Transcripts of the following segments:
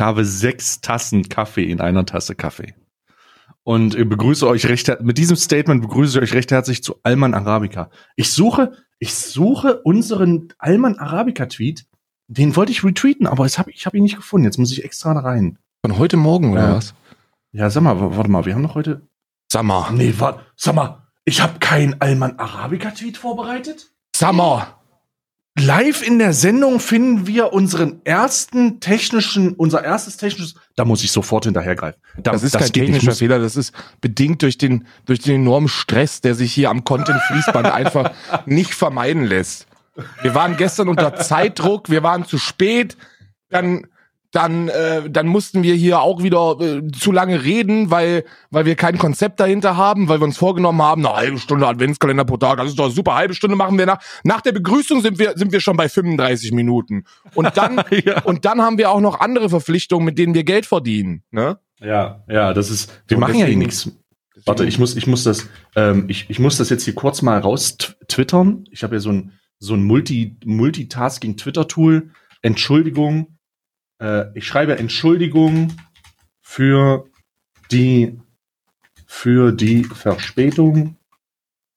Ich habe sechs Tassen Kaffee in einer Tasse Kaffee. Und ich begrüße euch recht mit diesem Statement begrüße ich euch recht herzlich zu Alman Arabica. Ich suche, ich suche unseren Alman Arabica Tweet. Den wollte ich retweeten, aber es hab, ich habe ihn nicht gefunden. Jetzt muss ich extra da rein. Von heute Morgen, oder Ja. was? Ja, sag mal, warte mal, wir haben noch heute. Summer. Nee, warte, sag mal, ich habe keinen Alman Arabica Tweet vorbereitet. Summer. Live in der Sendung finden wir unseren ersten technischen, unser erstes technisches. Da muss ich sofort hinterhergreifen. Da, Das ist kein geht nicht. technischer Fehler, das ist bedingt durch den, durch den enormen Stress, der sich hier am Content-Fließband einfach nicht vermeiden lässt. Wir waren gestern unter Zeitdruck, wir waren zu spät, dann, dann, äh, dann mussten wir hier auch wieder äh, zu lange reden, weil, weil wir kein Konzept dahinter haben, weil wir uns vorgenommen haben, eine halbe Stunde Adventskalender pro Tag, das ist doch super, halbe Stunde machen wir nach. Nach der Begrüßung sind wir, sind wir schon bei 35 Minuten. Und dann, Ja. und dann haben wir auch noch andere Verpflichtungen, mit denen wir Geld verdienen. Ne? Ja, ja, das ist. Wir Und machen ja nichts. Warte, ich muss, ich muss das, ähm, ich, ich muss das jetzt hier kurz mal raus tw- twittern. Ich habe ja so ein so ein Multi Multitasking Twitter Tool. Entschuldigung, äh, ich schreibe Entschuldigung für die für die Verspätung.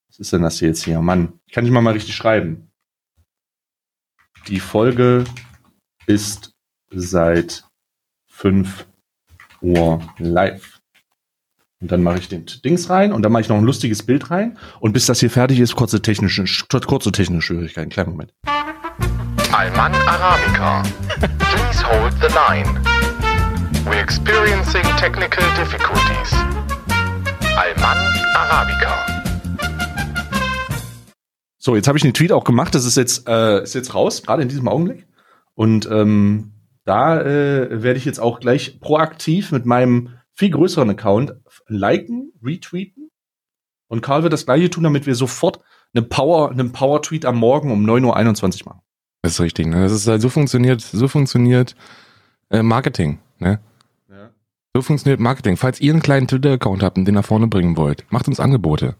Was ist denn das hier jetzt hier, Mann? Ich kann nicht mal mal richtig schreiben. Die Folge ist seit 5 Uhr live. Und dann mache ich den Dings rein und dann mache ich noch ein lustiges Bild rein. Und bis das hier fertig ist, kurze technische, kurze technische Schwierigkeiten. Kleinen Moment. Alman Arabica. Please hold the line. We're experiencing technical difficulties. Alman Arabica. So, jetzt habe ich den Tweet auch gemacht. Das ist jetzt, äh, ist jetzt raus, gerade in diesem Augenblick. Und ähm, da äh, werde ich jetzt auch gleich proaktiv mit meinem viel größeren Account liken, retweeten. Und Karl wird das gleiche tun, damit wir sofort eine Power, einen Power-Tweet am Morgen um 9.21 Uhr machen. Das ist richtig, ne? Das ist halt so funktioniert, so funktioniert äh, Marketing, ne? Ja. So funktioniert Marketing. Falls ihr einen kleinen Twitter-Account habt und den nach vorne bringen wollt, macht uns Angebote.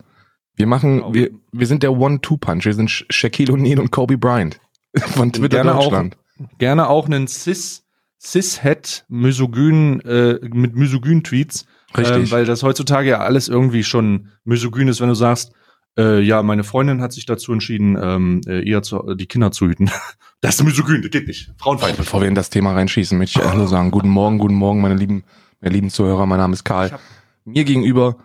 Wir machen, Genau. wir, wir sind der One-Two-Punch. Wir sind Sh- Shaquille O'Neal und Kobe Bryant von Twitter Gerne auch. Deutschland. gerne auch einen cis cishet misogyn äh, mit misogyn Tweets, Richtig. ähm, weil das heutzutage ja alles irgendwie schon misogyn ist, wenn du sagst, äh, ja, meine Freundin hat sich dazu entschieden, ähm, äh, eher zu, äh, die Kinder zu hüten. Das ist misogyn, das geht nicht. Frauenfeind. Bevor wir in das Thema reinschießen, möchte ich Hallo sagen. Guten Morgen, guten Morgen, meine lieben, meine lieben Zuhörer. Mein Name ist Karl. Mir gegenüber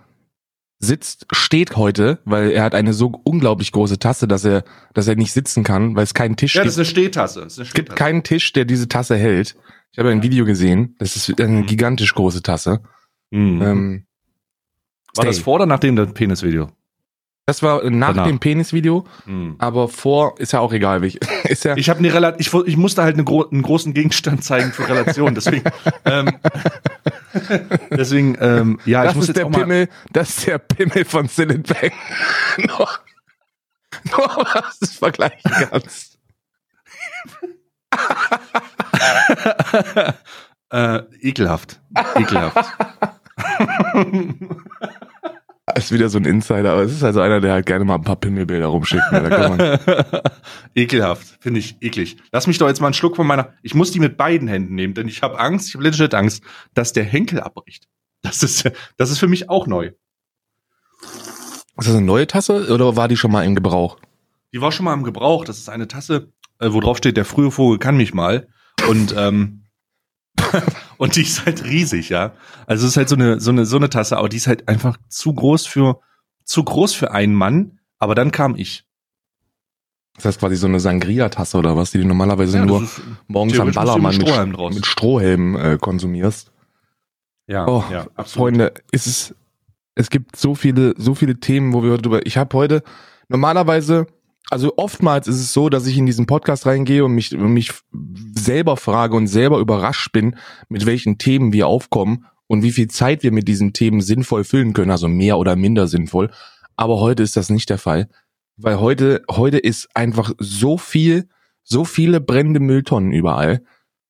sitzt, steht heute, weil er hat eine so unglaublich große Tasse, dass er, dass er nicht sitzen kann, weil es keinen Tisch Ja, gibt. das ist eine Stehtasse. Es gibt keinen Tisch, der diese Tasse hält. Ich habe ein Video gesehen. Das ist eine Mhm. gigantisch große Tasse. Mhm. Ähm, War das vor oder nach dem das Penisvideo? Das war nach Danach. dem Penis-Video, Mhm. aber vor ist ja auch egal. wie- ist ja, Ich habe eine Relat ich, ich musste halt eine gro einen großen Gegenstand zeigen für Relation, deswegen ähm, deswegen ähm, ja, ich das muss ist jetzt der auch mal Pimmel, das ist der Pimmel von Silent Bang. nur, nur was du es vergleichen kannst. äh, ekelhaft. Ekelhaft. Das ist wieder so ein Insider, aber es ist also einer, der halt gerne mal ein paar Pimmelbilder rumschickt. ne, Ekelhaft, finde ich eklig. Lass mich doch jetzt mal einen Schluck von meiner. Ich muss die mit beiden Händen nehmen, denn ich habe Angst, ich habe legit Angst, dass der Henkel abbricht. Das ist, das ist für mich auch neu. ist das eine neue Tasse oder war die schon mal im Gebrauch? Die war schon mal im Gebrauch. Das ist eine Tasse, äh, wo drauf steht, der frühe Vogel kann mich mal. Und ähm, und die ist halt riesig, ja. Also es ist halt so eine so eine so eine Tasse, aber die ist halt einfach zu groß für zu groß für einen Mann. Aber dann kam ich. Das heißt quasi so eine Sangria-Tasse oder was, die du normalerweise Ja, nur ist, morgens am Ballermann mit mit, Strohhalm draus. mit Strohhelm äh, konsumierst. ja, Oh, ja, absolut. Freunde, es ist, es gibt so viele, so viele Themen, wo wir heute drüber, ich habe heute, normalerweise, also oftmals ist es so, dass ich in diesen Podcast reingehe und mich, mich selber frage und selber überrascht bin, mit welchen Themen wir aufkommen und wie viel Zeit wir mit diesen Themen sinnvoll füllen können, also mehr oder minder sinnvoll. Aber heute ist das nicht der Fall, weil heute, heute ist einfach so viel, so viele brennende Mülltonnen überall,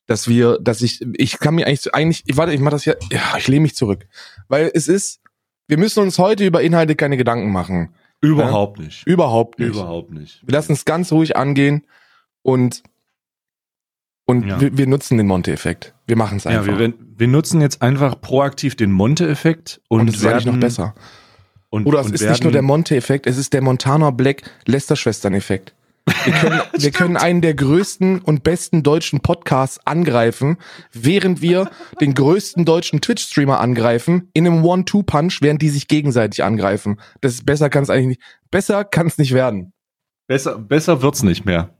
dass wir, dass ich, ich kann mir eigentlich, eigentlich, ich warte, ich mach das ja, ja, ich lehne mich zurück, weil es ist, wir müssen uns heute über Inhalte keine Gedanken machen, Überhaupt nicht. überhaupt nicht. Überhaupt nicht. Wir lassen es ganz ruhig angehen und Und Ja. wir, wir nutzen den Monte-Effekt. Wir machen es Ja, einfach. wir, wir nutzen jetzt einfach proaktiv den Monte-Effekt und, und es ist eigentlich noch besser. Und, Oder es ist nicht nur der Monte-Effekt, es ist der Montana Black Lester-Schwestern-Effekt. Wir können, wir können einen der größten und besten deutschen Podcasts angreifen, während wir den größten deutschen Twitch-Streamer angreifen, in einem One-Two-Punch, während die sich gegenseitig angreifen. Das ist besser kann es eigentlich nicht. Besser kann es nicht werden. Besser, besser wird's nicht mehr.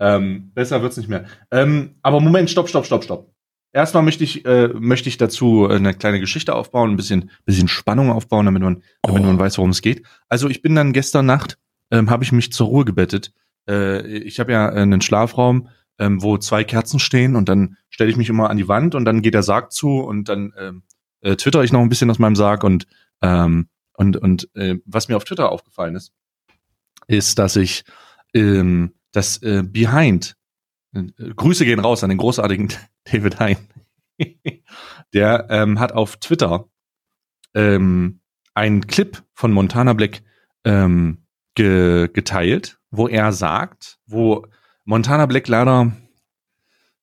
Ähm, besser wird's nicht mehr. Ähm, aber Moment, stopp, stopp, stopp, stopp. Erstmal möchte ich, äh, möchte ich dazu eine kleine Geschichte aufbauen, ein bisschen, bisschen Spannung aufbauen, damit man, damit Oh. man weiß, worum es geht. Also ich bin dann gestern Nacht, ähm, habe ich mich zur Ruhe gebettet. Äh, ich habe ja einen Schlafraum, ähm, wo zwei Kerzen stehen und dann stelle ich mich immer an die Wand und dann geht der Sarg zu und dann ähm, äh, twitter ich noch ein bisschen aus meinem Sarg und ähm, und und äh, was mir auf Twitter aufgefallen ist, ist, dass ich ähm, das äh, Behind äh, Grüße gehen raus an den großartigen David Hein. Der ähm, hat auf Twitter ähm, einen Clip von Montana Black ähm, ge geteilt, wo er sagt, wo Montana Black leider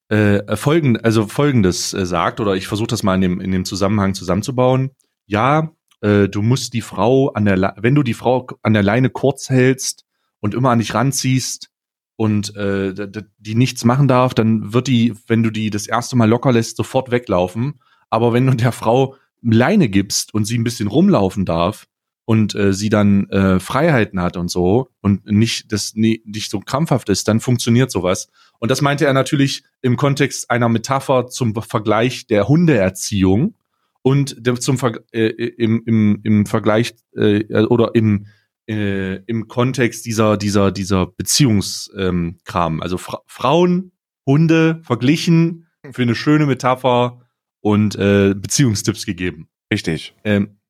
äh, folgend, also folgendes äh, sagt, oder ich versuche das mal in dem, in dem Zusammenhang zusammenzubauen. Ja, äh, du musst die Frau an der, Le- wenn du die Frau an der Leine kurz hältst und immer an dich ranziehst und äh, die nichts machen darf, dann wird die, wenn du die das erste Mal locker lässt, sofort weglaufen. Aber wenn du der Frau Leine gibst und sie ein bisschen rumlaufen darf und äh, sie dann äh, Freiheiten hat und so und nicht das nie, nicht so krampfhaft ist, dann funktioniert sowas. Und das meinte er natürlich im Kontext einer Metapher zum Vergleich der Hundeerziehung und zum Ver äh, im, im, im Vergleich äh, oder im äh, im Kontext dieser dieser dieser Beziehungskram. Ähm, also Fra Frauen, Hunde verglichen für eine schöne Metapher und äh, Beziehungstipps gegeben. Richtig. Ähm,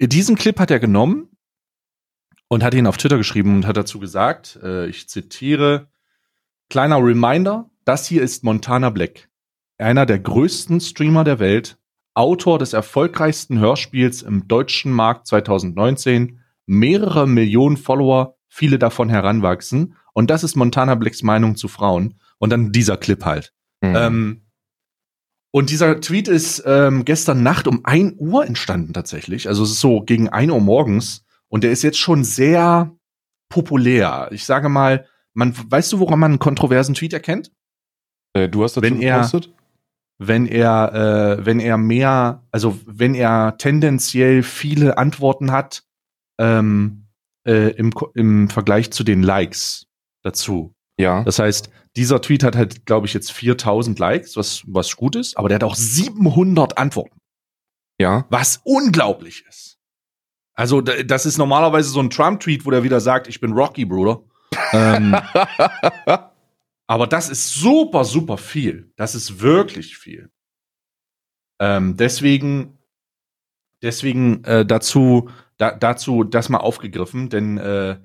diesen Clip hat er genommen und hat ihn auf Twitter geschrieben und hat dazu gesagt, äh, ich zitiere, kleiner Reminder, das hier ist Montana Black, einer der größten Streamer der Welt, Autor des erfolgreichsten Hörspiels im deutschen Markt 2019, mehrere Millionen Follower, viele davon heranwachsen und das ist Montana Blacks Meinung zu Frauen und dann dieser Clip halt. Mhm. Ähm, und dieser Tweet ist ähm, gestern Nacht um 1 Uhr entstanden tatsächlich. Also es ist so gegen 1 Uhr morgens. Und der ist jetzt schon sehr populär. Ich sage mal, man, weißt du, woran man einen kontroversen Tweet erkennt? äh, du hast dazu wenn er- gepostet? Wenn er, äh, wenn er mehr, also wenn er tendenziell viele Antworten hat ähm, äh, im, im Vergleich zu den Likes dazu. Ja. Das heißt, dieser Tweet hat halt, glaube ich, jetzt 4000 Likes, was, was gut ist, aber der hat auch 700 Antworten. ja. was unglaublich ist. Also das ist normalerweise so ein Trump-Tweet, wo der wieder sagt, ich bin Rocky, Bruder. ähm, aber das ist super, super viel. Das ist wirklich viel. Ähm, deswegen, deswegen äh, dazu, da, dazu das mal aufgegriffen, denn äh,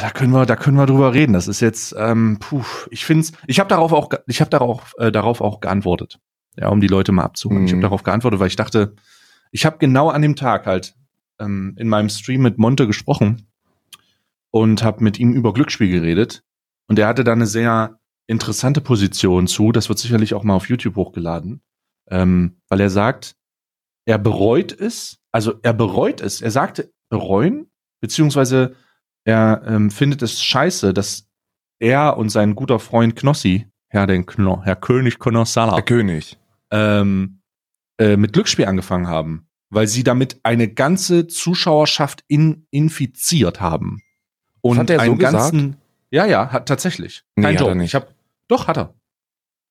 da können wir, da können wir drüber reden. Das ist jetzt, ähm, puh, ich find's, ich habe darauf auch, ich habe darauf, äh, darauf auch geantwortet, ja, um die Leute mal abzuholen. Ich Mhm. habe darauf geantwortet, weil ich dachte, ich habe genau an dem Tag halt ähm, in meinem Stream mit Monte gesprochen und habe mit ihm über Glücksspiel geredet und er hatte da eine sehr interessante Position zu. Das wird sicherlich auch mal auf YouTube hochgeladen, ähm, weil er sagt, er bereut es, also er bereut es. Er sagte bereuen, beziehungsweise er ähm, findet es scheiße, dass er und sein guter Freund Knossi, Herr, den Kno, Herr König Konossala, Der König. ähm, äh, mit Glücksspiel angefangen haben, weil sie damit eine ganze Zuschauerschaft in, infiziert haben. Und hat er so einen gesagt? ganzen, ja, ja, hat tatsächlich. Nee, Kein Joke. nicht. Ich hab, doch, hat er.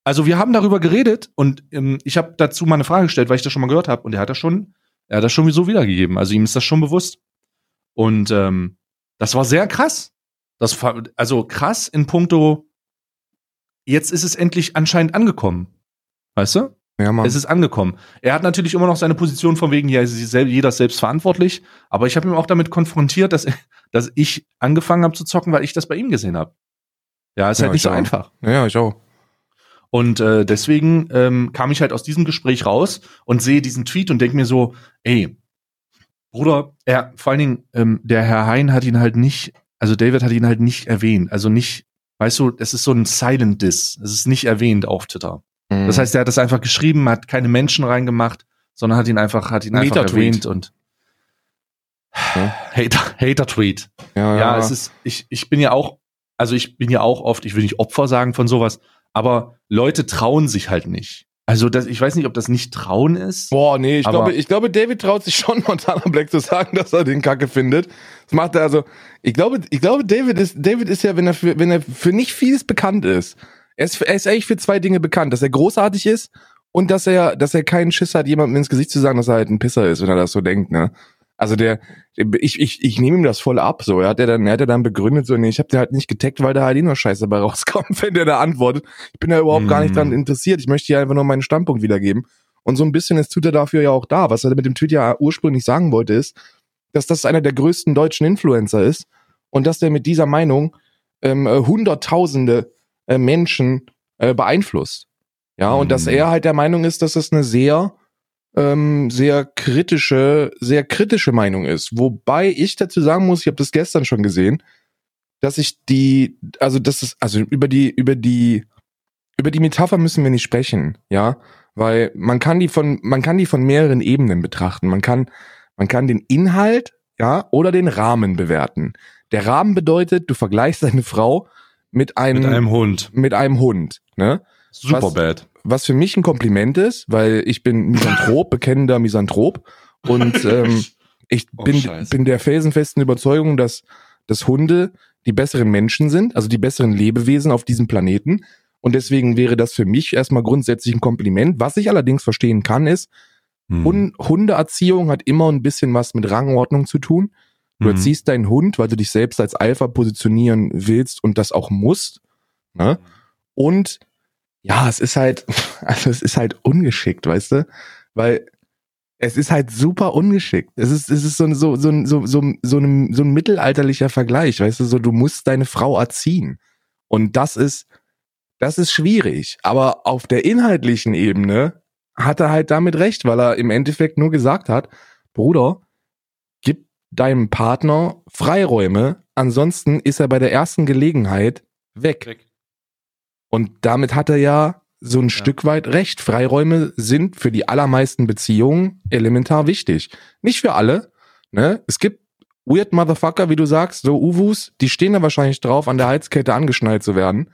Also wir haben darüber geredet und ähm, ich habe dazu mal eine Frage gestellt, weil ich das schon mal gehört habe und er hat das schon, er hat das schon so wiedergegeben. Also ihm ist das schon bewusst. Und ähm, das war sehr krass. Das war, also krass in puncto, jetzt ist es endlich anscheinend angekommen. Weißt du? Ja, Mann. Es ist angekommen. Er hat natürlich immer noch seine Position von wegen, ja, jeder ist selbst verantwortlich, aber ich habe ihn auch damit konfrontiert, dass, dass ich angefangen habe zu zocken, weil ich das bei ihm gesehen habe. Ja, ist Ja, halt nicht ich so auch. einfach. ja, ich auch. Und äh, deswegen ähm, kam ich halt aus diesem Gespräch raus und sehe diesen Tweet und denke mir so, ey, Bruder, er, vor allen Dingen, ähm, der Herr Hein hat ihn halt nicht, also David hat ihn halt nicht erwähnt, also nicht Weißt du, es ist so ein Silent Diss. Es ist nicht erwähnt auf Twitter. Mhm. Das heißt, er hat das einfach geschrieben, hat keine Menschen reingemacht, sondern hat ihn einfach, hat ihn einfach erwähnt und Ja. Hater, Hater-Tweet. ja, Ja, es ist, ich, ich bin ja auch, also ich bin ja auch oft, ich will nicht Opfer sagen von sowas, aber Leute trauen sich halt nicht. Also das, ich weiß nicht, ob das nicht trauen ist. Boah, nee, ich glaube, ich glaube, David traut sich schon, Montana Black zu sagen, dass er den Kacke findet. Das macht er also. Ich glaube, ich glaube, David ist, David ist ja, wenn er für, wenn er für nicht vieles bekannt ist. Er ist, er ist eigentlich für zwei Dinge bekannt, dass er großartig ist und dass er, dass er keinen Schiss hat, jemandem ins Gesicht zu sagen, dass er halt ein Pisser ist, wenn er das so denkt, ne? Also der, ich, ich, ich nehme ihm das voll ab, so. Er hat ja dann, er hat ja dann begründet, so, nee, ich habe dir halt nicht getaggt, weil da halt eh nur Scheiße dabei rauskommt, wenn der da antwortet. Ich bin da überhaupt gar nicht Mhm. dran interessiert. Ich möchte hier einfach nur meinen Standpunkt wiedergeben. Und so ein bisschen ist tut er dafür ja auch da. Was er mit dem Tweet ja ursprünglich sagen wollte, ist, dass das einer der größten deutschen Influencer ist und dass der mit dieser Meinung ähm, äh, hunderttausende äh, Menschen äh, beeinflusst. Ja, und dass Mhm. er halt der Meinung ist, dass das eine sehr, ähm, sehr kritische, sehr kritische Meinung ist. Wobei ich dazu sagen muss, ich habe das gestern schon gesehen, dass ich die, also das ist, also über die, über die, über die Metapher müssen wir nicht sprechen, ja, weil man kann die von, man kann die von mehreren Ebenen betrachten. Man kann, man kann den Inhalt, ja, oder den Rahmen bewerten. Der Rahmen bedeutet, du vergleichst deine Frau mit einem, Mit einem Hund. mit einem Hund, ne? Super Was- für mich ein Kompliment ist, weil ich bin Misanthrop, bekennender Misanthrop und ähm, ich Oh, bin, Scheiße. bin der felsenfesten Überzeugung, dass, dass Hunde die besseren Menschen sind, also die besseren Lebewesen auf diesem Planeten und deswegen wäre das für mich erstmal grundsätzlich ein Kompliment. Was ich allerdings verstehen kann, ist, Hm. Hun Hundeerziehung hat immer ein bisschen was mit Rangordnung zu tun. Du Mhm. erziehst deinen Hund, weil du dich selbst als Alpha positionieren willst und das auch musst. Ne? Und ja, es ist halt, also es ist halt ungeschickt, weißt du? Weil es ist halt super ungeschickt. Es ist, es ist so, so, so, so, so, so, ein, so ein mittelalterlicher Vergleich, weißt du, so du musst deine Frau erziehen. Und das ist, das ist schwierig. Aber auf der inhaltlichen Ebene hat er halt damit recht, weil er im Endeffekt nur gesagt hat, Bruder, gib deinem Partner Freiräume, ansonsten ist er bei der ersten Gelegenheit weg. Weg. Und damit hat er ja so ein Stück weit recht. Freiräume sind für die allermeisten Beziehungen elementar wichtig. Nicht für alle. Ne? Es gibt weird Motherfucker, wie du sagst, so Uwus, die stehen da wahrscheinlich drauf, an der Halskette angeschnallt zu werden.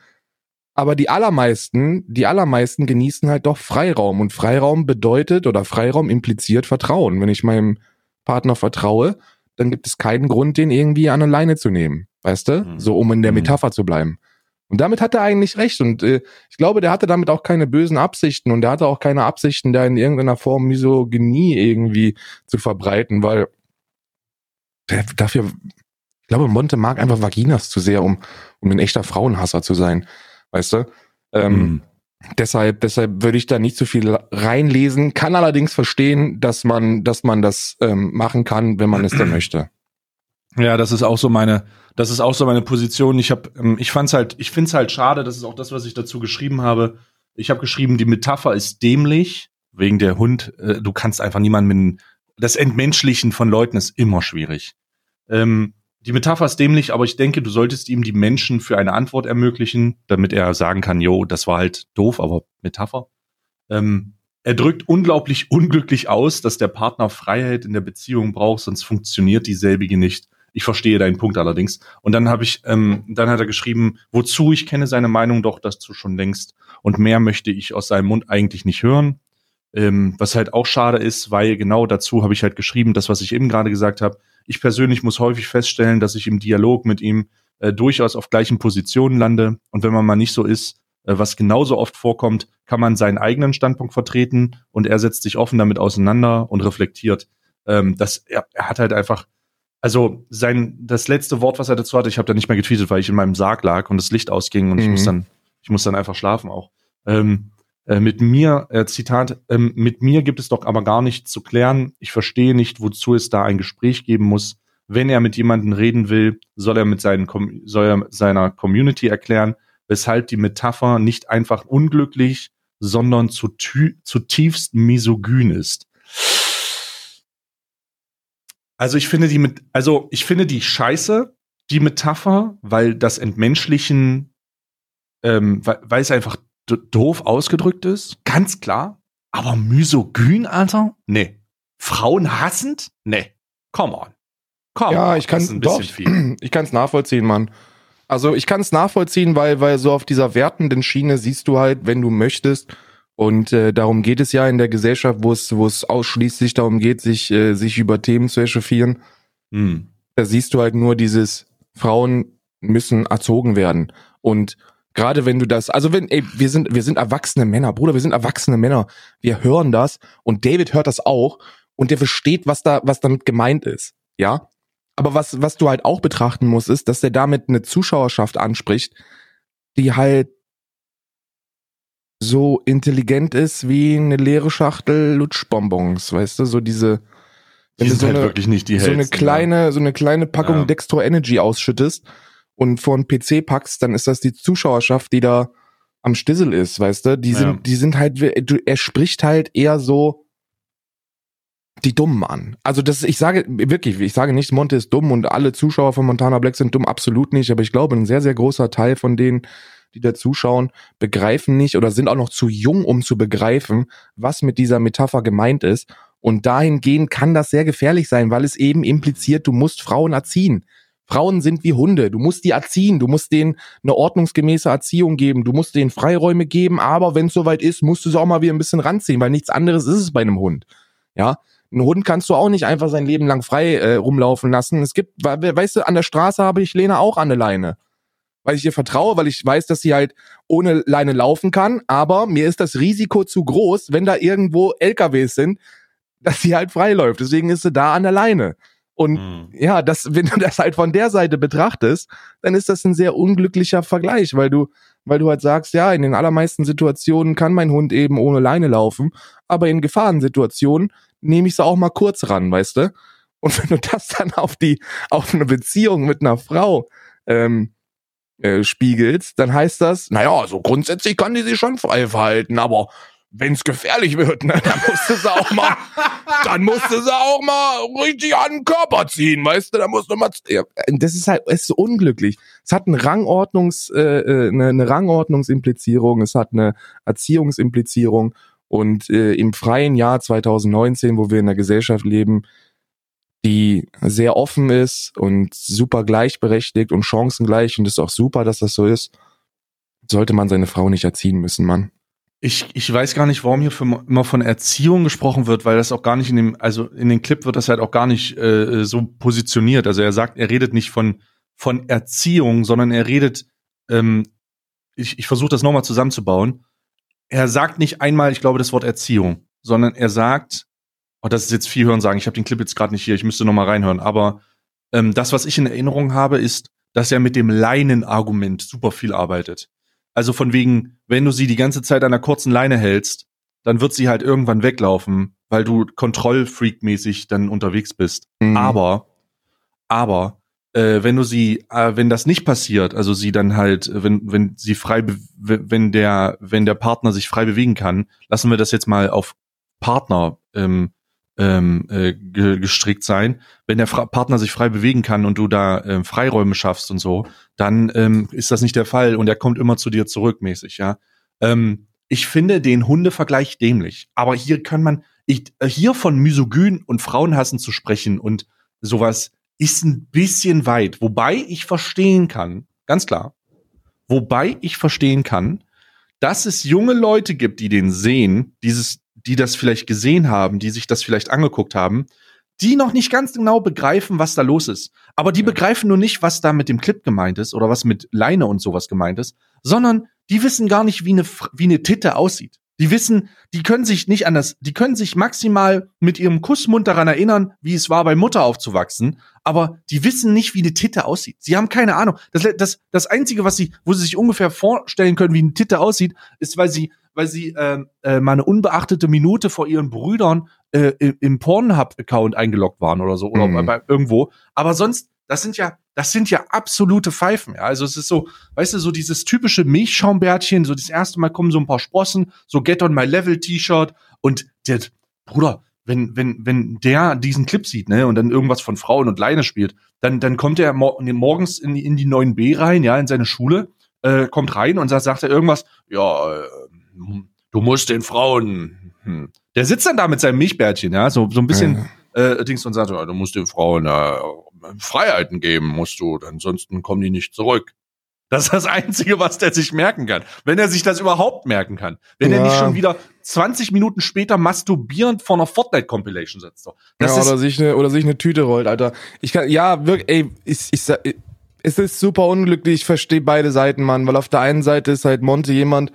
Aber die allermeisten, die allermeisten genießen halt doch Freiraum. Und Freiraum bedeutet oder Freiraum impliziert Vertrauen. Wenn ich meinem Partner vertraue, dann gibt es keinen Grund, den irgendwie an eine Leine zu nehmen. Weißt du? Mhm. So, um in der Mhm. Metapher zu bleiben. Und damit hat er eigentlich recht. Und äh, ich glaube, der hatte damit auch keine bösen Absichten und der hatte auch keine Absichten, da in irgendeiner Form Misogynie irgendwie zu verbreiten, weil der, dafür, ich glaube, Monte mag einfach Vaginas zu sehr, um, um ein echter Frauenhasser zu sein. Weißt du? Ähm, Mhm. Deshalb, deshalb würde ich da nicht so viel reinlesen, kann allerdings verstehen, dass man, dass man das ähm, machen kann, wenn man es denn möchte. Ja, das ist auch so meine, das ist auch so meine Position. Ich habe, ähm, ich fand's halt, ich find's halt schade. Das ist auch das, was ich dazu geschrieben habe. Ich habe geschrieben, die Metapher ist dämlich wegen der Hund. Äh, du kannst einfach niemanden mit, das Entmenschlichen von Leuten ist immer schwierig. Ähm, die Metapher ist dämlich, aber ich denke, du solltest ihm die Menschen für eine Antwort ermöglichen, damit er sagen kann, jo, das war halt doof, aber Metapher. Ähm, er drückt unglaublich unglücklich aus, dass der Partner Freiheit in der Beziehung braucht, sonst funktioniert dieselbige nicht. Ich verstehe deinen Punkt allerdings. Und dann habe ich, ähm, dann hat er geschrieben, wozu ich kenne seine Meinung doch dazu schon längst. Und mehr möchte ich aus seinem Mund eigentlich nicht hören. Ähm, was halt auch schade ist, weil genau dazu habe ich halt geschrieben, das, was ich eben gerade gesagt habe. Ich persönlich muss häufig feststellen, dass ich im Dialog mit ihm äh, durchaus auf gleichen Positionen lande. Und wenn man mal nicht so ist, äh, was genauso oft vorkommt, kann man seinen eigenen Standpunkt vertreten und er setzt sich offen damit auseinander und reflektiert. Ähm, das, er, er hat halt einfach, also sein, das letzte Wort, was er dazu hatte, ich habe da nicht mehr getweetet, weil ich in meinem Sarg lag und das Licht ausging und ich Mhm. muss dann, ich muss dann einfach schlafen auch. Ähm, äh, mit mir, äh, Zitat, ähm, mit mir gibt es doch aber gar nichts zu klären. Ich verstehe nicht, wozu es da ein Gespräch geben muss. Wenn er mit jemandem reden will, soll er mit seinen, soll er seiner Community erklären, weshalb die Metapher nicht einfach unglücklich, sondern zutiefst misogyn ist. Also ich finde die mit, also ich finde die scheiße, die Metapher, weil das Entmenschlichen ähm, weil, weil es einfach doof ausgedrückt ist, ganz klar. Aber misogyn, Alter? Nee. Frauen hassend? Nee. Come on. Come Ja, on. ich kann doch, viel. ich kann es nachvollziehen, Mann. Also ich kann es nachvollziehen, weil weil so auf dieser wertenden Schiene siehst du halt, wenn du möchtest. Und äh, darum geht es ja in der Gesellschaft, wo es wo es ausschließlich darum geht, sich äh, sich über Themen zu echauffieren. Hm. Da siehst du halt nur dieses Frauen müssen erzogen werden. Und gerade wenn du das, also wenn, ey, wir sind, wir sind erwachsene Männer, Bruder, wir sind erwachsene Männer. Wir hören das und David hört das auch und der versteht, was da, was damit gemeint ist. Ja. Aber was, was du halt auch betrachten musst, ist, dass der damit eine Zuschauerschaft anspricht, die halt so intelligent ist wie eine leere Schachtel Lutschbonbons, weißt du, so diese, Die du sind so halt eine- wirklich nicht die so eine hellsten, kleine, so eine kleine Packung Ja. Dextro Energy ausschüttest und vor einen PC packst, dann ist das die Zuschauerschaft, die da am Stissel ist, weißt du? Die Ja. sind, die sind halt, du, er spricht halt eher so die Dummen an. Also das, ich sage wirklich, ich sage nicht, Monte ist dumm und alle Zuschauer von Montana Black sind dumm, absolut nicht, aber ich glaube, ein sehr, sehr großer Teil von denen, die da zuschauen, begreifen nicht oder sind auch noch zu jung, um zu begreifen, was mit dieser Metapher gemeint ist. Und dahingehend kann das sehr gefährlich sein, weil es eben impliziert, du musst Frauen erziehen. Frauen sind wie Hunde. Du musst die erziehen. Du musst denen eine ordnungsgemäße Erziehung geben. Du musst denen Freiräume geben. Aber wenn es soweit ist, musst du sie auch mal wieder ein bisschen ranziehen, weil nichts anderes ist es bei einem Hund. Ja. Ein Hund kannst du auch nicht einfach sein Leben lang frei äh, rumlaufen lassen. Es gibt, we- weißt du, an der Straße habe ich Lena auch an der Leine. Weil ich ihr vertraue, weil ich weiß, dass sie halt ohne Leine laufen kann. Aber mir ist das Risiko zu groß, wenn da irgendwo LKWs sind, dass sie halt frei läuft. Deswegen ist sie da an der Leine. Und Hm. ja, das, wenn du das halt von der Seite betrachtest, dann ist das ein sehr unglücklicher Vergleich, weil du, weil du halt sagst, ja, in den allermeisten Situationen kann mein Hund eben ohne Leine laufen, aber in Gefahrensituationen nehme ich sie auch mal kurz ran, weißt du? Und wenn du das dann auf die, auf eine Beziehung mit einer Frau ähm, äh, spiegelst, dann heißt das, naja, so grundsätzlich kann die sich schon frei verhalten, aber wenn's gefährlich wird, ne, dann musst du sie auch mal, dann musst du sie auch mal richtig an den Körper ziehen, weißt du, da musst du mal, ja, das ist halt, es ist unglücklich. Es hat eine Rangordnungs, äh, äh, eine, eine Rangordnungsimplizierung, es hat eine Erziehungsimplizierung und äh, im freien Jahr 2019, wo wir in einer Gesellschaft leben, die sehr offen ist und super gleichberechtigt und chancengleich und ist auch super, dass das so ist, sollte man seine Frau nicht erziehen müssen, Mann. Ich, ich weiß gar nicht, warum hier für, immer von Erziehung gesprochen wird, weil das auch gar nicht in dem, also in dem Clip wird das halt auch gar nicht äh, so positioniert. Also er sagt, er redet nicht von, von Erziehung, sondern er redet, ähm, ich, ich versuche das nochmal zusammenzubauen. Er sagt nicht einmal, ich glaube, das Wort Erziehung, sondern er sagt, oh, das ist jetzt viel hören sagen, ich habe den Clip jetzt gerade nicht hier, ich müsste nochmal reinhören, aber ähm, das, was ich in Erinnerung habe, ist, dass er mit dem Leinenargument super viel arbeitet. Also von wegen, wenn du sie die ganze Zeit an einer kurzen Leine hältst, dann wird sie halt irgendwann weglaufen, weil du Kontrollfreak-mäßig dann unterwegs bist. Mhm. Aber, aber, äh, wenn du sie, äh, wenn das nicht passiert, also sie dann halt, wenn, wenn sie frei, wenn der, wenn der Partner sich frei bewegen kann, lassen wir das jetzt mal auf Partner ähm, ähm, äh, ge gestrickt sein. Wenn der Fra Partner sich frei bewegen kann und du da ähm, Freiräume schaffst und so, dann ähm, ist das nicht der Fall und er kommt immer zu dir zurück, mäßig, ja. Ähm, ich finde den Hundevergleich dämlich, aber hier kann man, ich, äh, hier von Misogyn und Frauenhassen zu sprechen und sowas ist ein bisschen weit, wobei ich verstehen kann, ganz klar, wobei ich verstehen kann, dass es junge Leute gibt, die den sehen, dieses, die das vielleicht gesehen haben, die sich das vielleicht angeguckt haben, die noch nicht ganz genau begreifen, was da los ist. Aber die Ja. begreifen nur nicht, was da mit dem Clip gemeint ist oder was mit Leine und sowas gemeint ist, sondern die wissen gar nicht, wie eine, wie eine Titte aussieht. Die wissen, die können sich nicht anders, die können sich maximal mit ihrem Kussmund daran erinnern, wie es war, bei Mutter aufzuwachsen, aber die wissen nicht, wie eine Titte aussieht. Sie haben keine Ahnung. Das, das, das Einzige, was sie, wo sie sich ungefähr vorstellen können, wie eine Titte aussieht, ist, weil sie, weil sie ähm, äh, mal eine unbeachtete Minute vor ihren Brüdern äh, im- im Pornhub-Account eingeloggt waren oder so, oder Mhm. bei, irgendwo. Aber sonst, das sind ja, das sind ja absolute Pfeifen. Ja? Also es ist so, weißt du, so dieses typische Milchschaumbärtchen, so das erste Mal kommen so ein paar Sprossen, so Get on my Level T-Shirt und der, Bruder, wenn, wenn, wenn der diesen Clip sieht, ne, und dann irgendwas von Frauen und Leine spielt, dann, dann kommt er mor morgens in, die- in die 9b rein, ja, in seine Schule, äh, kommt rein und sagt, sagt er irgendwas, ja, äh, du musst den Frauen, hm. der sitzt dann da mit seinem Milchbärtchen, ja, so, so ein bisschen äh, Dings und sagt, ja, du musst den Frauen äh, Freiheiten geben, musst du, ansonsten kommen die nicht zurück. Das ist das Einzige, was der sich merken kann. Wenn er sich das überhaupt merken kann. Wenn Ja. er nicht schon wieder 20 Minuten später masturbierend vor einer Fortnite-Compilation sitzt. Das ja, oder sich eine oder sich eine Tüte rollt, Alter. Ich kann ja wirklich, ey, ich, ich, sa- es ist super unglücklich. Ich verstehe beide Seiten, Mann, weil auf der einen Seite ist halt Monte jemand.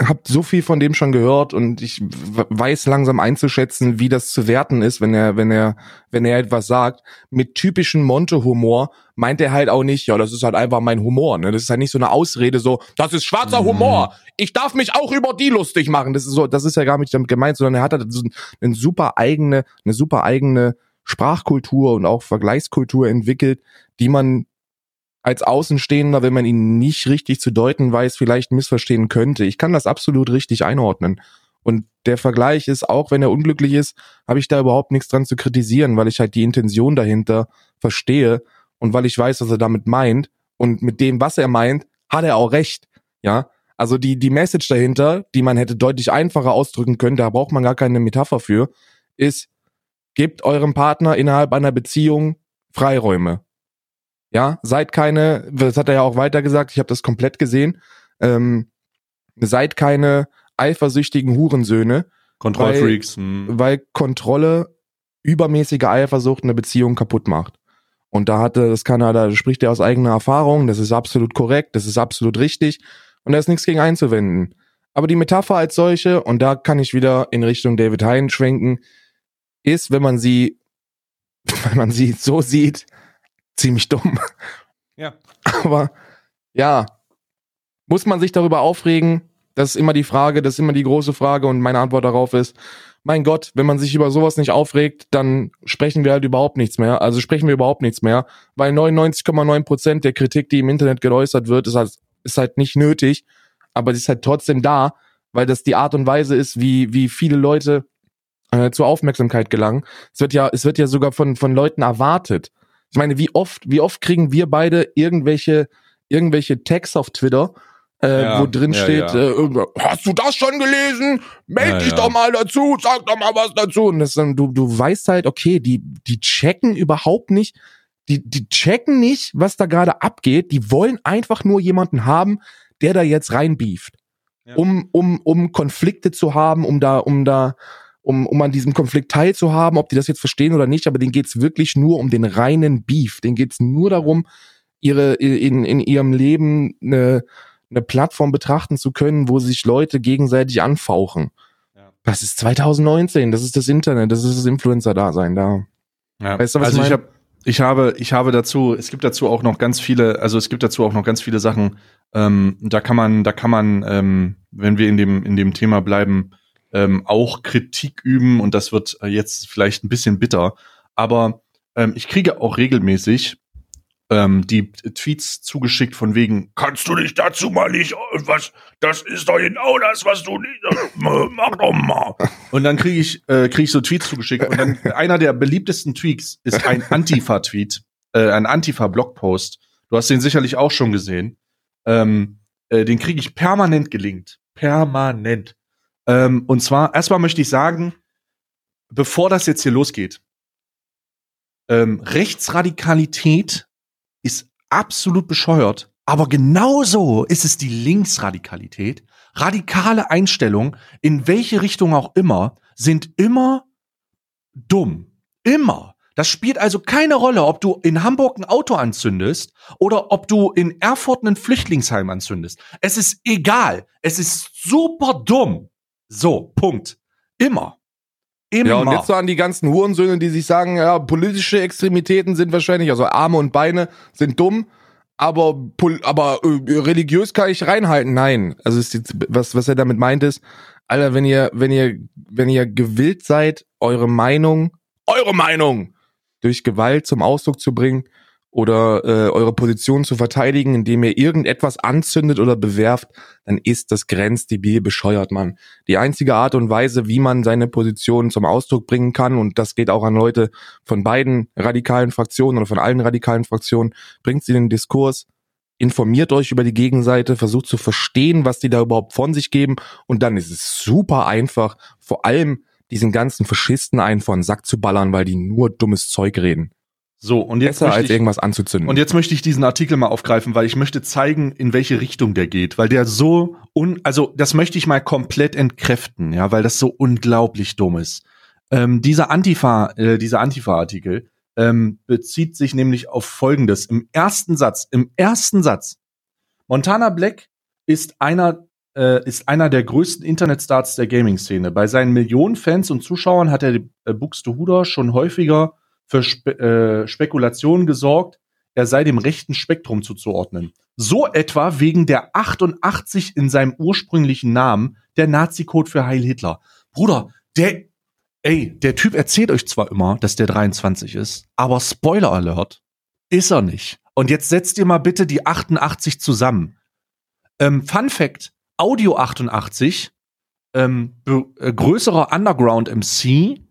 Habe so viel von dem schon gehört und ich weiß langsam einzuschätzen, wie das zu werten ist, wenn er, wenn er, wenn er etwas sagt. Mit typischen Monte-Humor meint er halt auch nicht, ja, das ist halt einfach mein Humor. Ne? Das ist halt nicht so eine Ausrede, so, das ist schwarzer Mhm. Humor. Ich darf mich auch über die lustig machen. Das ist so, das ist ja gar nicht damit gemeint, sondern er hat halt so eine super eigene, eine super eigene Sprachkultur und auch Vergleichskultur entwickelt, die man als Außenstehender, wenn man ihn nicht richtig zu deuten weiß, vielleicht missverstehen könnte. Ich kann das absolut richtig einordnen. Und der Vergleich ist, auch wenn er unglücklich ist, habe ich da überhaupt nichts dran zu kritisieren, weil ich halt die Intention dahinter verstehe und weil ich weiß, was er damit meint. Und mit dem, was er meint, hat er auch recht. Ja. Also die, die Message dahinter, die man hätte deutlich einfacher ausdrücken können, da braucht man gar keine Metapher für, ist, gebt eurem Partner innerhalb einer Beziehung Freiräume. Ja, seid keine, das hat er ja auch weiter gesagt, ich habe das komplett gesehen, ähm, seid keine eifersüchtigen Hurensöhne, Kontrollfreaks. hm. weil Kontrolle, übermäßige Eifersucht eine Beziehung kaputt macht. Und da hatte, das kann er, da spricht er aus eigener Erfahrung, das ist absolut korrekt, das ist absolut richtig und da ist nichts gegen einzuwenden. Aber die Metapher als solche, und da kann ich wieder in Richtung David Hein schwenken, ist, wenn man sie, wenn man sie so sieht, ziemlich dumm. Ja. Aber ja, muss man sich darüber aufregen? Das ist immer die Frage, das ist immer die große Frage und meine Antwort darauf ist, mein Gott, wenn man sich über sowas nicht aufregt, dann sprechen wir halt überhaupt nichts mehr. Also sprechen wir überhaupt nichts mehr, weil 99,9 Prozent der Kritik, die im Internet geäußert wird, ist halt, ist halt nicht nötig, aber sie ist halt trotzdem da, weil das die Art und Weise ist, wie, wie viele Leute äh, zur Aufmerksamkeit gelangen. Es wird ja, es wird ja sogar von, von Leuten erwartet. Ich meine, wie oft, wie oft kriegen wir beide irgendwelche, irgendwche Tags auf Twitter, äh, Ja, wo drin ja, steht, ja. Äh, hast du das schon gelesen? Meld dich doch mal dazu, sag doch mal was dazu. Und das, ist dann- du, du weißt halt, okay, die, die checken überhaupt nicht, die, die checken nicht, was da gerade abgeht. Die wollen einfach nur jemanden haben, der da jetzt reinbieft. Um, um, um Konflikte zu haben, um da, um da, um, um an diesem Konflikt teilzuhaben, ob die das jetzt verstehen oder nicht, aber denen geht's wirklich nur um den reinen Beef. Denen geht's nur darum, ihre, in, in ihrem Leben eine, eine Plattform betrachten zu können, wo sich Leute gegenseitig anfauchen. Ja. Das ist 2019, das ist das Internet, das ist das Influencer-Dasein da. Ja. Weißt du, was also ich ich, mein? hab, ich habe, ich habe dazu, es gibt dazu auch noch ganz viele, also es gibt dazu auch noch ganz viele Sachen. Ähm, da kann man, da kann man, ähm, wenn wir in dem in dem Thema bleiben, ähm, auch Kritik üben und das wird äh, jetzt vielleicht ein bisschen bitter, aber ähm, ich kriege auch regelmäßig ähm, die Tweets zugeschickt von wegen, kannst du dich dazu mal nicht, äh, was, das ist doch genau das, was du nicht, äh, mach doch mal. Und dann kriege ich, äh, krieg ich so Tweets zugeschickt und dann einer der beliebtesten Tweets ist ein Antifa-Tweet, äh, ein Antifa-Blogpost. Du hast den sicherlich auch schon gesehen. Ähm, äh, den kriege ich permanent gelinkt. Permanent. Ähm, und zwar, erstmal möchte ich sagen, bevor das jetzt hier losgeht, ähm, Rechtsradikalität ist absolut bescheuert, aber genauso ist es die Linksradikalität. Radikale Einstellungen, in welche Richtung auch immer, sind immer dumm. Immer. Das spielt also keine Rolle, ob du in Hamburg ein Auto anzündest oder ob du in Erfurt ein Flüchtlingsheim anzündest. Es ist egal. Es ist super dumm. So, Punkt. Immer. Immer. Ja, und jetzt so an die ganzen Hurensöhne, die sich sagen, ja, politische Extremitäten sind wahrscheinlich, also Arme und Beine sind dumm, aber, aber äh, religiös kann ich reinhalten. Nein. Also ist jetzt, was, was er damit meint ist, Alter, wenn ihr, wenn ihr, wenn ihr gewillt seid, eure Meinung, eure Meinung durch Gewalt zum Ausdruck zu bringen oder äh, eure Position zu verteidigen, indem ihr irgendetwas anzündet oder bewerft, dann ist das grenzdebil bescheuert, Mann. Die einzige Art und Weise, wie man seine Position zum Ausdruck bringen kann, und das geht auch an Leute von beiden radikalen Fraktionen oder von allen radikalen Fraktionen, bringt sie in den Diskurs, informiert euch über die Gegenseite, versucht zu verstehen, was die da überhaupt von sich geben und dann ist es super einfach, vor allem diesen ganzen Faschisten einen vor den Sack zu ballern, weil die nur dummes Zeug reden. So, und jetzt Besser möchte als ich, irgendwas anzuzünden. Und jetzt möchte ich diesen Artikel mal aufgreifen, weil ich möchte zeigen, in welche Richtung der geht, weil der so un, also das möchte ich mal komplett entkräften, ja, weil das so unglaublich dumm ist. Ähm, dieser Antifa, äh, dieser Antifa-Artikel ähm, bezieht sich nämlich auf Folgendes: Im ersten Satz, im ersten Satz, Montana Black ist einer äh, ist einer der größten Internetstars der Gaming-Szene. Bei seinen Millionen Fans und Zuschauern hat er äh, Buxtehude schon häufiger für Spe äh, Spekulationen gesorgt, er sei dem rechten Spektrum zuzuordnen. So etwa wegen der 88 in seinem ursprünglichen Namen, der Nazi-Code für Heil Hitler. Bruder, der, ey, der Typ erzählt euch zwar immer, dass der 23 ist, aber Spoiler Alert, ist er nicht. Und jetzt setzt ihr mal bitte die 88 zusammen. Ähm, Fun Fact, Audio 88, ähm, äh, größerer Underground MC,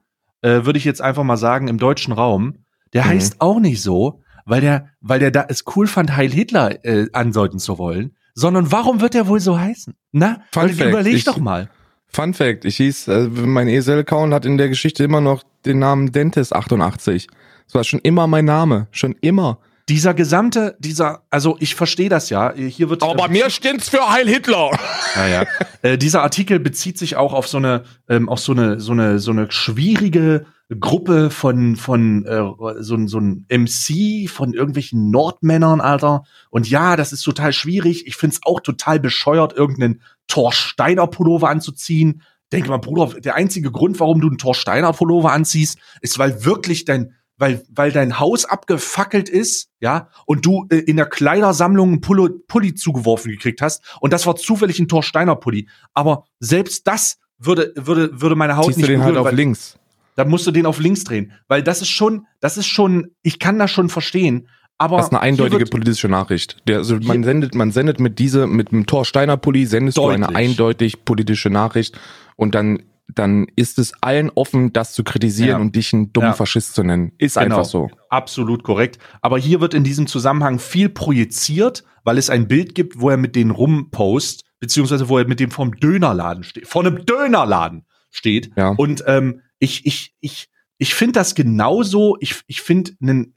äh, würde ich jetzt einfach mal sagen, im deutschen Raum, der Mhm. heißt auch nicht so, weil der, weil der da es cool fand, Heil Hitler äh, andeuten zu wollen, sondern warum wird der wohl so heißen? Na, Fun weil, Fact, überleg ich- doch mal. Fun Fact, ich hieß, äh, mein ESL-Account hat in der Geschichte immer noch den Namen Dentist88. Das war schon immer mein Name, schon immer. Dieser gesamte, dieser, also ich verstehe das ja. Hier wird Aber bei mir steht's für Heil Hitler. Ja, ja. äh, dieser Artikel bezieht sich auch auf so eine, ähm, auf so eine, so eine, so eine schwierige Gruppe von, von äh, so, ein- so ein MC von irgendwelchen Nordmännern, Alter. Und ja, das ist total schwierig. Ich find's auch total bescheuert, irgendeinen Thor Steiner Pullover anzuziehen. Denk mal, Bruder, der einzige Grund, warum du einen Thor Steiner Pullover anziehst, ist, weil wirklich dein, weil, weil dein Haus abgefackelt ist, ja, und du äh, in der Kleidersammlung einen Pullo, Pulli zugeworfen gekriegt hast, und das war zufällig ein Thor Steiner Pulli. Aber selbst das würde, würde, würde meine Haut Ziehst du nicht den halt berühren, auf weil- links. dann musst du den auf links drehen, weil das ist schon, das ist schon, ich kann das schon verstehen, aber Das ist eine eindeutige politische Nachricht. Der, also man sendet, man sendet mit diese, mit dem Thor Steiner Pulli sendest du eine Deutlich. eindeutig politische Nachricht und dann, dann ist es allen offen, das zu kritisieren Ja. und dich einen dummen Ja. Faschist zu nennen. Ist Genau. einfach so. Absolut korrekt. Aber hier wird in diesem Zusammenhang viel projiziert, weil es ein Bild gibt, wo er mit denen rumpost, beziehungsweise wo er mit dem vom Dönerladen steht, vor einem Dönerladen steht. Ja. Und ähm, ich, ich, ich, ich finde das genauso. Ich, ich finde,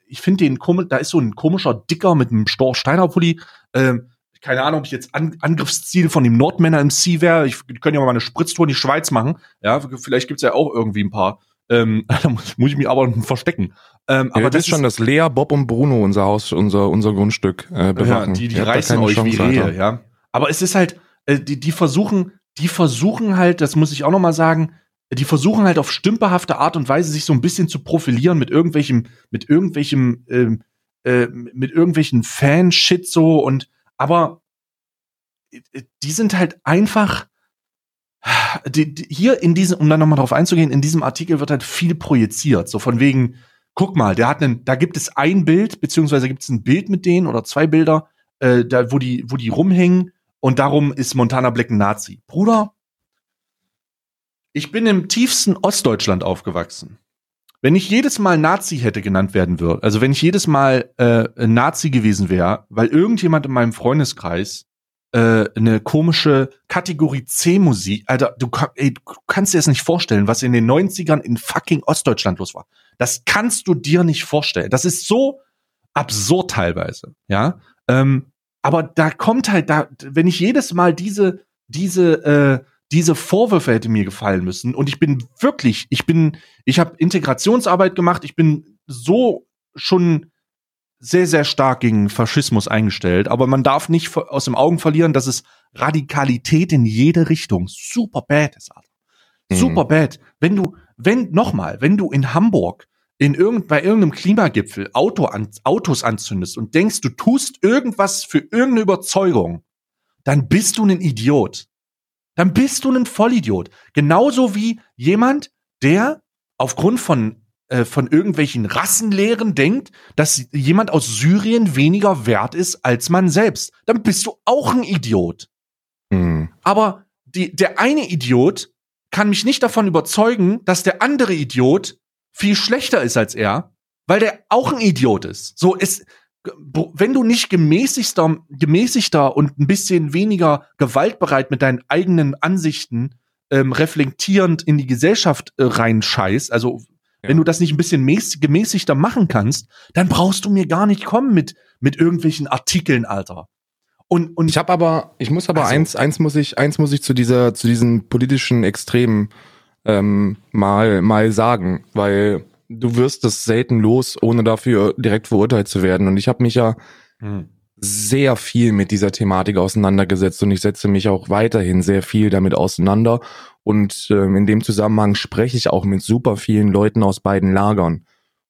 ich finde den komisch, da ist so ein komischer Dicker mit einem Storch Steiner Pulli. Ähm, keine Ahnung, ob ich jetzt An Angriffsziel von dem Nordmänner im Sea wäre. Ich die können ja mal eine Spritztour in die Schweiz machen. Ja, vielleicht gibt's ja auch irgendwie ein paar. Ähm, da muss, muss ich mich aber verstecken. Ähm, Aber aber das ist schon, dass Lea, Bob und Bruno unser Haus, unser, unser Grundstück äh, ja, bewachen. die, die da reißen euch Chance, wie Rehe, ja. Aber es ist halt, äh, die, die versuchen, die versuchen halt, das muss ich auch noch mal sagen, die versuchen halt auf stümperhafte Art und Weise sich so ein bisschen zu profilieren mit irgendwelchem, mit irgendwelchem, ähm, äh, mit irgendwelchen Fan-Shit so und, aber äh, die sind halt einfach, die, die, hier in diesem, um dann nochmal drauf einzugehen, in diesem Artikel wird halt viel projiziert. So von wegen, guck mal, der hat einen, da gibt es ein Bild, beziehungsweise gibt es ein Bild mit denen oder zwei Bilder, äh, da, wo die, wo die rumhängen und darum ist Montana Black ein Nazi. Bruder, ich bin im tiefsten Ostdeutschland aufgewachsen. Wenn ich jedes Mal Nazi hätte genannt werden würde, also wenn ich jedes Mal äh, Nazi gewesen wäre, weil irgendjemand in meinem Freundeskreis äh, eine komische Kategorie C Musik, Alter, du, ey, du kannst dir das nicht vorstellen, was in den 90ern in fucking Ostdeutschland los war. Das kannst du dir nicht vorstellen. Das ist so absurd teilweise, ja. Ähm, aber da kommt halt da, wenn ich jedes Mal diese, diese, äh, diese Vorwürfe hätte mir gefallen müssen und ich bin wirklich, ich bin, ich habe Integrationsarbeit gemacht, ich bin so schon sehr, sehr stark gegen Faschismus eingestellt, aber man darf nicht aus dem Augen verlieren, dass es Radikalität in jede Richtung super bad ist, Alter. Mhm. Super bad. Wenn du, wenn, nochmal, wenn du in Hamburg in irgend, bei irgendeinem Klimagipfel Auto an, Autos anzündest und denkst, du tust irgendwas für irgendeine Überzeugung, dann bist du ein Idiot. Dann bist du ein Vollidiot. Genauso wie jemand, der aufgrund von, äh, von irgendwelchen Rassenlehren denkt, dass jemand aus Syrien weniger wert ist als man selbst. Dann bist du auch ein Idiot. Hm. Aber die, der eine Idiot kann mich nicht davon überzeugen, dass der andere Idiot viel schlechter ist als er, weil der auch ein Idiot ist. So ist, wenn du nicht gemäßigter, gemäßigter und ein bisschen weniger gewaltbereit mit deinen eigenen Ansichten ähm, reflektierend in die Gesellschaft äh, reinscheißt, also ja. wenn du das nicht ein bisschen mäß, gemäßigter machen kannst, dann brauchst du mir gar nicht kommen mit mit irgendwelchen Artikeln, Alter. Und, und ich habe aber, ich muss aber also, eins, eins muss ich, eins muss ich zu dieser, zu diesen politischen Extremen ähm, mal, mal sagen, weil du wirst das selten los, ohne dafür direkt verurteilt zu werden. Und ich habe mich ja hm. sehr viel mit dieser Thematik auseinandergesetzt und ich setze mich auch weiterhin sehr viel damit auseinander. Und ähm, in dem Zusammenhang spreche ich auch mit super vielen Leuten aus beiden Lagern.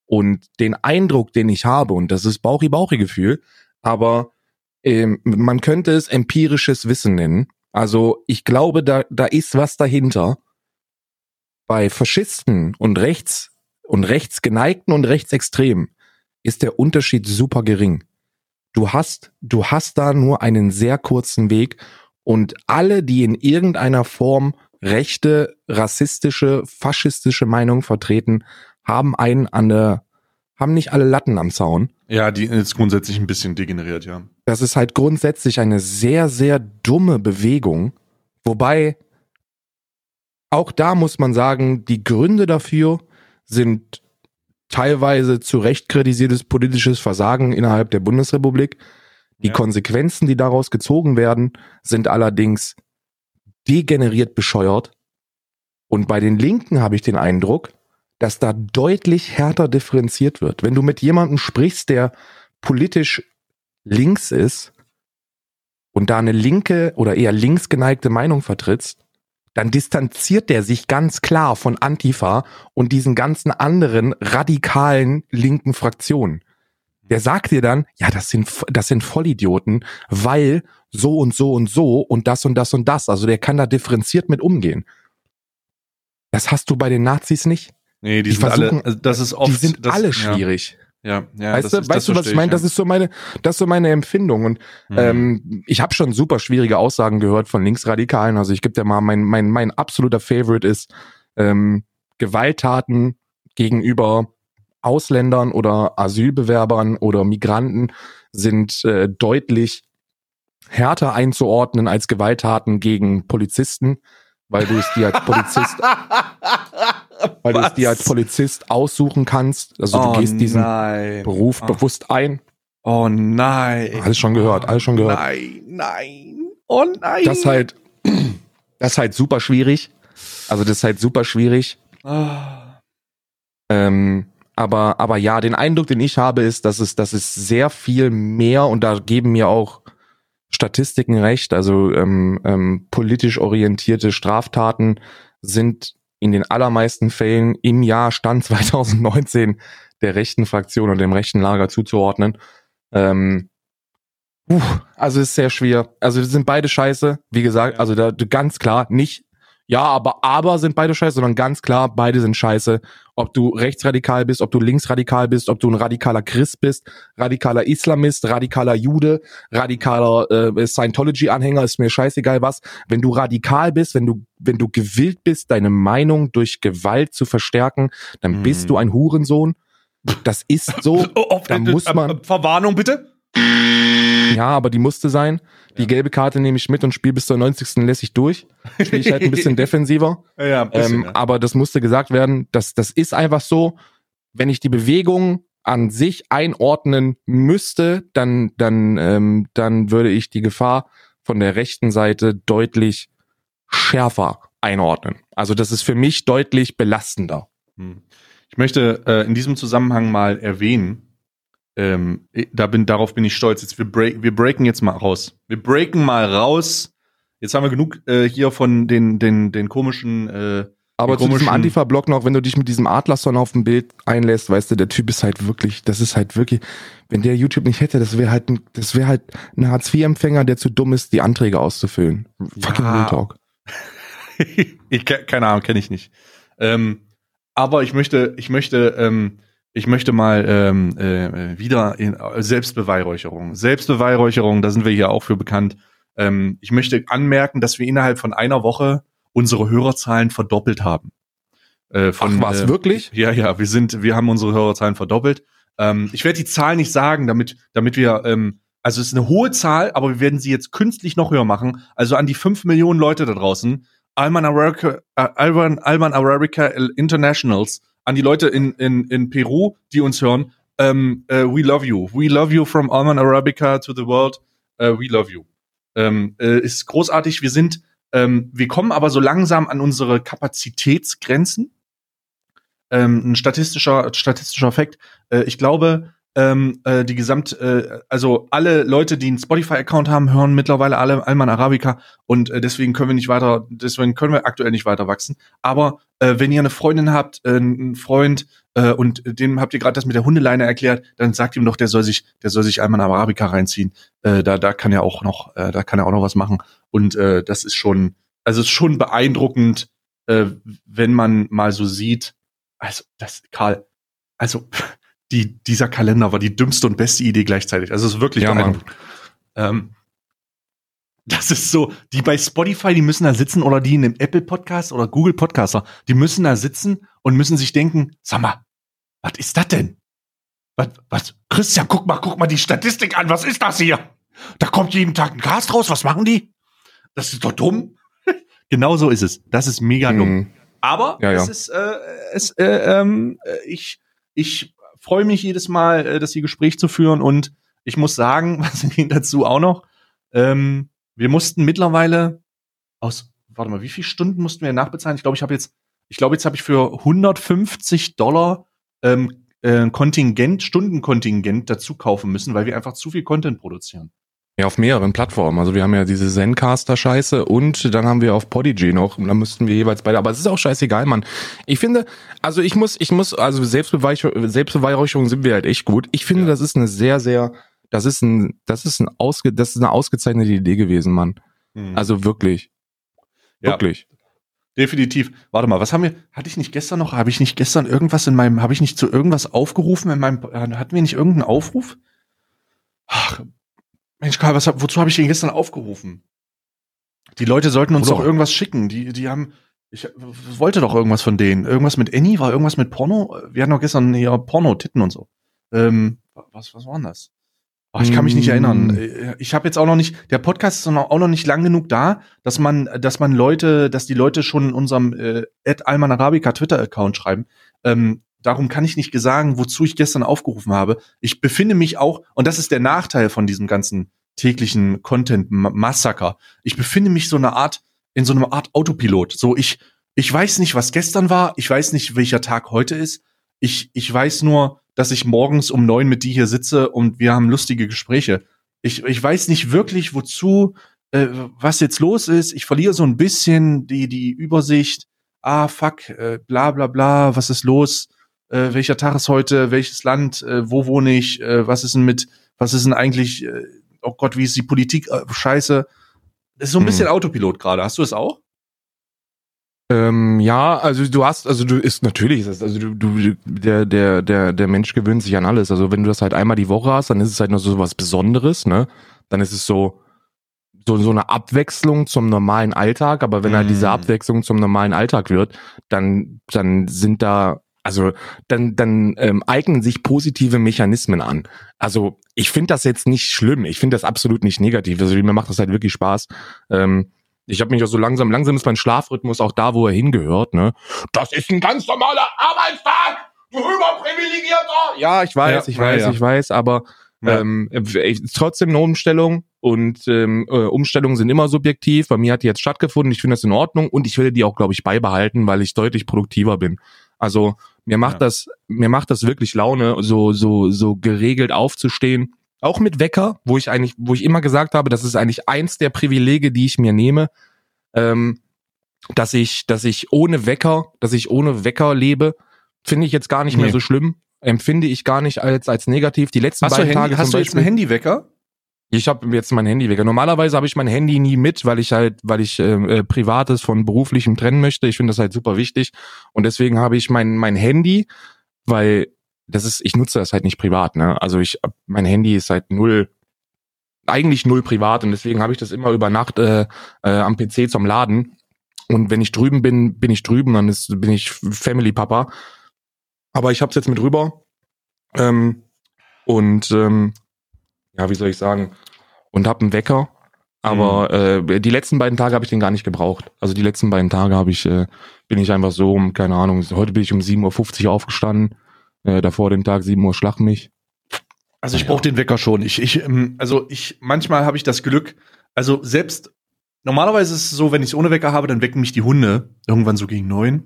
Und den Eindruck, den ich habe, und das ist Bauchi-Bauchi-Gefühl, aber ähm, man könnte es empirisches Wissen nennen. Also ich glaube, da, da ist was dahinter. Bei Faschisten und rechts und rechtsgeneigten und rechtsextremen ist der Unterschied super gering. Du hast, du hast da nur einen sehr kurzen Weg und alle, die in irgendeiner Form rechte, rassistische, faschistische Meinung vertreten, haben einen an der, haben nicht alle Latten am Zaun. Ja, die ist grundsätzlich ein bisschen degeneriert, ja. Das ist halt grundsätzlich eine sehr, sehr dumme Bewegung. Wobei, auch da muss man sagen, die Gründe dafür sind teilweise zu Recht kritisiertes politisches Versagen innerhalb der Bundesrepublik. Die ja. Konsequenzen, die daraus gezogen werden, sind allerdings degeneriert bescheuert. Und bei den Linken habe ich den Eindruck, dass da deutlich härter differenziert wird. Wenn du mit jemandem sprichst, der politisch links ist und da eine linke oder eher links geneigte Meinung vertrittst, dann distanziert der sich ganz klar von Antifa und diesen ganzen anderen radikalen linken Fraktionen. Der sagt dir dann, ja, das sind, das sind Vollidioten, weil so und so und so und das und das und das. Also der kann da differenziert mit umgehen. Das hast du bei den Nazis nicht. Nee, die, die sind versuchen, alle, also das ist oft, die sind das, alle schwierig. Ja, ja. Weißt du, weißt du was ich meine? Ja. Das ist so meine, das ist so meine Empfindung. Und mhm. ähm, ich habe schon super schwierige Aussagen gehört von Linksradikalen. Also ich gebe dir mal mein, mein, mein absoluter Favorite ist ähm, Gewalttaten gegenüber Ausländern oder Asylbewerbern oder Migranten sind äh, deutlich härter einzuordnen als Gewalttaten gegen Polizisten, weil du es dir als Polizist weil du es dir als Polizist aussuchen kannst. Also oh, du gehst diesen nein. Beruf oh. bewusst ein. Oh nein. Alles schon gehört, alles schon gehört. Nein, nein. Oh nein. Das ist halt, das ist halt super schwierig. Also das ist halt super schwierig. Oh. Ähm, aber, aber ja, den Eindruck, den ich habe, ist, dass es, dass es sehr viel mehr und da geben mir auch Statistiken recht. Also ähm, ähm, politisch orientierte Straftaten sind in den allermeisten Fällen im Jahr Stand 2019 der rechten Fraktion und dem rechten Lager zuzuordnen. Ähm, uh, also ist sehr schwer. Also sind beide scheiße, wie gesagt, also da ganz klar nicht ja, aber aber sind beide scheiße, sondern ganz klar, beide sind scheiße. Ob du rechtsradikal bist, ob du linksradikal bist, ob du ein radikaler Christ bist, radikaler Islamist, radikaler Jude, radikaler äh, Scientology-Anhänger, ist mir scheißegal was. Wenn du radikal bist, wenn du, wenn du gewillt bist, deine Meinung durch Gewalt zu verstärken, dann bist du mhm. ein Hurensohn. Das ist so. Oh, da muss man. Äh, Verwarnung bitte? Ja, aber die musste sein. Die ja. gelbe Karte nehme ich mit und spiele bis zur 90. lässig durch. Spiele ich halt ein bisschen defensiver. Ja, bisschen, ähm, ja. Aber das musste gesagt werden. Das, das ist einfach so. Wenn ich die Bewegung an sich einordnen müsste, dann, dann, ähm, dann würde ich die Gefahr von der rechten Seite deutlich schärfer einordnen. Also das ist für mich deutlich belastender. Hm. Ich möchte äh, in diesem Zusammenhang mal erwähnen, ähm, da bin, darauf bin ich stolz. Jetzt, wir, break, wir breaken jetzt mal raus. Wir breaken mal raus. Jetzt haben wir genug äh, hier von den, den, den komischen. Äh, aber zu diesem Antifa-Block noch, wenn du dich mit diesem Adlerson auf dem Bild einlässt, weißt du, der Typ ist halt wirklich, das ist halt wirklich, wenn der YouTube nicht hätte, das wäre halt, ein, das wäre halt ein Hartz-IV-Empfänger, der zu dumm ist, die Anträge auszufüllen. Fucking. Real Talk. ich, keine Ahnung, kenne ich nicht. Ähm, aber ich möchte, ich möchte ähm, ich möchte mal ähm, äh, wieder in äh, Selbstbeweihräucherung. Selbstbeweihräucherung, da sind wir hier auch für bekannt. Ähm, ich möchte anmerken, dass wir innerhalb von einer Woche unsere Hörerzahlen verdoppelt haben. Äh, von, Ach, was äh, wirklich? Ja, ja, wir sind, wir haben unsere Hörerzahlen verdoppelt. Ähm, ich werde die Zahl nicht sagen, damit, damit wir, ähm, also es ist eine hohe Zahl, aber wir werden sie jetzt künstlich noch höher machen. Also an die fünf Millionen Leute da draußen, Alman Arabica, äh, Alman, Alman Arabica Internationals, an die Leute in, in, in Peru, die uns hören, ähm, äh, we love you. We love you from Alman Arabica to the world. Uh, we love you. Ähm, äh, ist großartig. Wir sind, ähm, wir kommen aber so langsam an unsere Kapazitätsgrenzen. Ähm, ein statistischer, statistischer Effekt. Äh, ich glaube, ähm, äh, die Gesamt, äh, also alle Leute, die einen Spotify-Account haben, hören mittlerweile alle Alman Arabica und äh, deswegen können wir nicht weiter, deswegen können wir aktuell nicht weiter wachsen. Aber äh, wenn ihr eine Freundin habt, äh, einen Freund äh, und dem habt ihr gerade das mit der Hundeleine erklärt, dann sagt ihm doch, der soll sich, der soll sich Alman Arabica reinziehen. Äh, da, da kann er auch noch, äh, da kann er auch noch was machen. Und äh, das ist schon, also ist schon beeindruckend, äh, wenn man mal so sieht. Also das, Karl, also die, dieser Kalender war die dümmste und beste Idee gleichzeitig. Also es ist wirklich Ja, Mann. ähm, das ist so, die bei Spotify, die müssen da sitzen oder die in einem Apple Podcast oder Google Podcaster, die müssen da sitzen und müssen sich denken, sag mal, was ist das denn? Was, was, Christian, guck mal, guck mal die Statistik an, was ist das hier? Da kommt jeden Tag ein Cast raus, was machen die? Das ist doch dumm. genau so ist es. Das ist mega dumm. Mhm. Aber Ja, ja. es ist, äh, es, äh, ähm, äh, ich, ich freue mich jedes Mal, äh, das hier Gespräch zu führen und ich muss sagen, was ging dazu auch noch, ähm, wir mussten mittlerweile aus, warte mal, wie viele Stunden mussten wir nachbezahlen? Ich glaube, ich habe jetzt, ich glaube, jetzt habe ich für 150 Dollar ähm, äh, Kontingent, Stundenkontingent dazu kaufen müssen, weil wir einfach zu viel Content produzieren. Ja, auf mehreren Plattformen. Also wir haben ja diese Zencaster-Scheiße und dann haben wir auf Podigy noch. Und dann müssten wir jeweils beide. Aber es ist auch scheißegal, Mann. Ich finde, also ich muss, ich muss, also Selbstbeweihräucherung, Selbstbeweihräucherung sind wir halt echt gut. Ich finde, Ja. das ist eine sehr, sehr, das ist ein, das ist ein ausge, das ist eine ausgezeichnete Idee gewesen, Mann. Also wirklich, Ja. wirklich. Definitiv. Warte mal, was haben wir? Hatte ich nicht gestern noch? Habe ich nicht gestern irgendwas in meinem? Habe ich nicht zu irgendwas aufgerufen in meinem? Hatten wir nicht irgendeinen Aufruf? Ach, Mensch, Karl, was, wozu habe ich den gestern aufgerufen? Die Leute sollten uns Oder- doch irgendwas schicken. Die, die haben. Ich wollte doch irgendwas von denen. Irgendwas mit Annie? War irgendwas mit Porno? Wir hatten doch gestern hier Porno, Titten und so. Ähm, was, was war denn das? Oh, ich kann mich nicht erinnern. Äh, Ich habe jetzt auch noch nicht, der Podcast ist noch- auch noch nicht lang genug da, dass man, dass man Leute, dass die Leute schon in unserem äh, Alman Arabica Twitter-Account schreiben. Ähm, darum kann ich nicht sagen, wozu ich gestern aufgerufen habe. Ich befinde mich auch, und das ist der Nachteil von diesem ganzen täglichen Content-Massaker. Ich befinde mich so eine Art, in so einer Art Autopilot. So, ich, ich weiß nicht, was gestern war, ich weiß nicht, welcher Tag heute ist. Ich, ich weiß nur, dass ich morgens um neun mit dir hier sitze und wir haben lustige Gespräche. Ich, ich weiß nicht wirklich, wozu, äh, was jetzt los ist. Ich verliere so ein bisschen die, die Übersicht. Ah, fuck, äh, bla bla bla, was ist los? Äh, welcher Tag ist heute? Welches Land? Äh, wo wohne ich? Äh, was ist denn mit, was ist denn eigentlich, äh, oh Gott, wie ist die Politik? Äh, scheiße. Das ist so ein Hm. bisschen Autopilot gerade. Hast du das auch? Ähm, ja, also du hast, also du ist natürlich, also du, du, der, der, der, der Mensch gewöhnt sich an alles. Also wenn du das halt einmal die Woche hast, dann ist es halt noch so was Besonderes, ne? Dann ist es so, so, so eine Abwechslung zum normalen Alltag, aber wenn halt Mm. diese Abwechslung zum normalen Alltag wird, dann, dann sind da, also dann, dann ähm, eignen sich positive Mechanismen an. Also ich finde das jetzt nicht schlimm, ich finde das absolut nicht negativ. Also mir macht das halt wirklich Spaß. Ähm, ich habe mich auch so langsam, langsam ist mein Schlafrhythmus auch da, wo er hingehört, ne? Das ist ein ganz normaler Arbeitstag, du überprivilegierter! Ja, ich weiß, Ja, ich weiß, ja. ich weiß, aber Ja. ähm, äh, trotzdem eine Umstellung und ähm, äh, Umstellungen sind immer subjektiv. Bei mir hat die jetzt stattgefunden, ich finde das in Ordnung und ich will die auch, glaube ich, beibehalten, weil ich deutlich produktiver bin. Also mir macht Ja. das, mir macht das wirklich Laune, so so so geregelt aufzustehen. Auch mit Wecker, wo ich eigentlich, wo ich immer gesagt habe, das ist eigentlich eins der Privilege, die ich mir nehme, ähm, dass ich, dass ich ohne Wecker, dass ich ohne Wecker lebe, finde ich jetzt gar nicht mehr Nee. so schlimm. Empfinde ich gar nicht als als negativ. Die letzten Hast du, beiden Handy, Tage hast du jetzt Beispiel. einen Handywecker? Ich habe jetzt mein Handywecker. Normalerweise habe ich mein Handy nie mit, weil ich halt, weil ich äh, äh, privates von beruflichem trennen möchte. Ich finde das halt super wichtig und deswegen habe ich mein mein Handy, weil das ist, ich nutze das halt nicht privat. Ne? Also ich, mein Handy ist halt null, eigentlich null privat und deswegen habe ich das immer über Nacht äh, äh, am PC zum Laden. Und wenn ich drüben bin, bin ich drüben, dann ist, bin ich Family Papa. Aber ich habe es jetzt mit rüber Ähm, und ähm, ja, wie soll ich sagen? Und hab einen Wecker. Aber äh, die letzten beiden Tage habe ich den gar nicht gebraucht. Also die letzten beiden Tage habe ich, äh, bin ich einfach so um, keine Ahnung, heute bin ich um 7.50 Uhr aufgestanden. Äh, davor den Tag 7 Uhr schlag mich. Also ich brauche den Wecker schon. Ich, ich, ähm, also ich, manchmal habe ich das Glück, also selbst, normalerweise ist es so, wenn ich es ohne Wecker habe, dann wecken mich die Hunde irgendwann so gegen neun.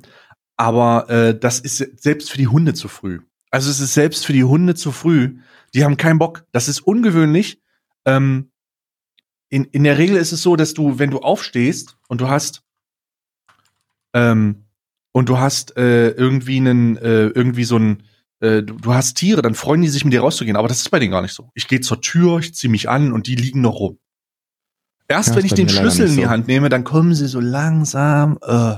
Aber äh, das ist selbst für die Hunde zu früh. Also es ist selbst für die Hunde zu früh. Die haben keinen Bock. Das ist ungewöhnlich. Ähm, in, in der Regel ist es so, dass du, wenn du aufstehst und du hast ähm, und du hast äh, irgendwie einen, äh, irgendwie so ein, äh, du, hast Tiere, dann freuen die sich mit dir rauszugehen. Aber das ist bei denen gar nicht so. Ich gehe zur Tür, ich ziehe mich an und die liegen noch rum. Erst Ja, wenn ich den Schlüssel in die so. Hand nehme, dann kommen sie so langsam. Äh.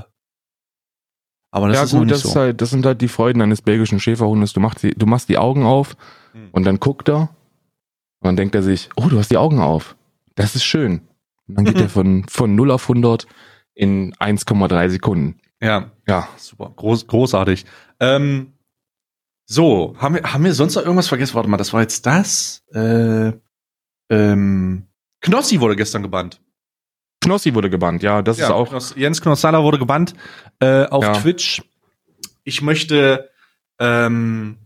Aber das ja ist gut, nicht das, so. ist halt, das sind halt die Freuden eines belgischen Schäferhundes. Du machst die, du machst die Augen auf Hm. und dann guckt er und dann denkt er sich, oh, du hast die Augen auf. Das ist schön. Und dann geht Mhm. er von, von 0 auf 100 in 1,3 Sekunden. ja, Ja, super, groß, großartig. Ähm, so, haben wir, haben wir sonst noch irgendwas vergessen? Warte mal, das war jetzt das. Äh, ähm, Knossi wurde gestern gebannt. Knossi wurde gebannt, ja, das ist auch. Knoss, Jens Knossalla wurde gebannt äh, auf Ja. Twitch. Ich möchte, ähm,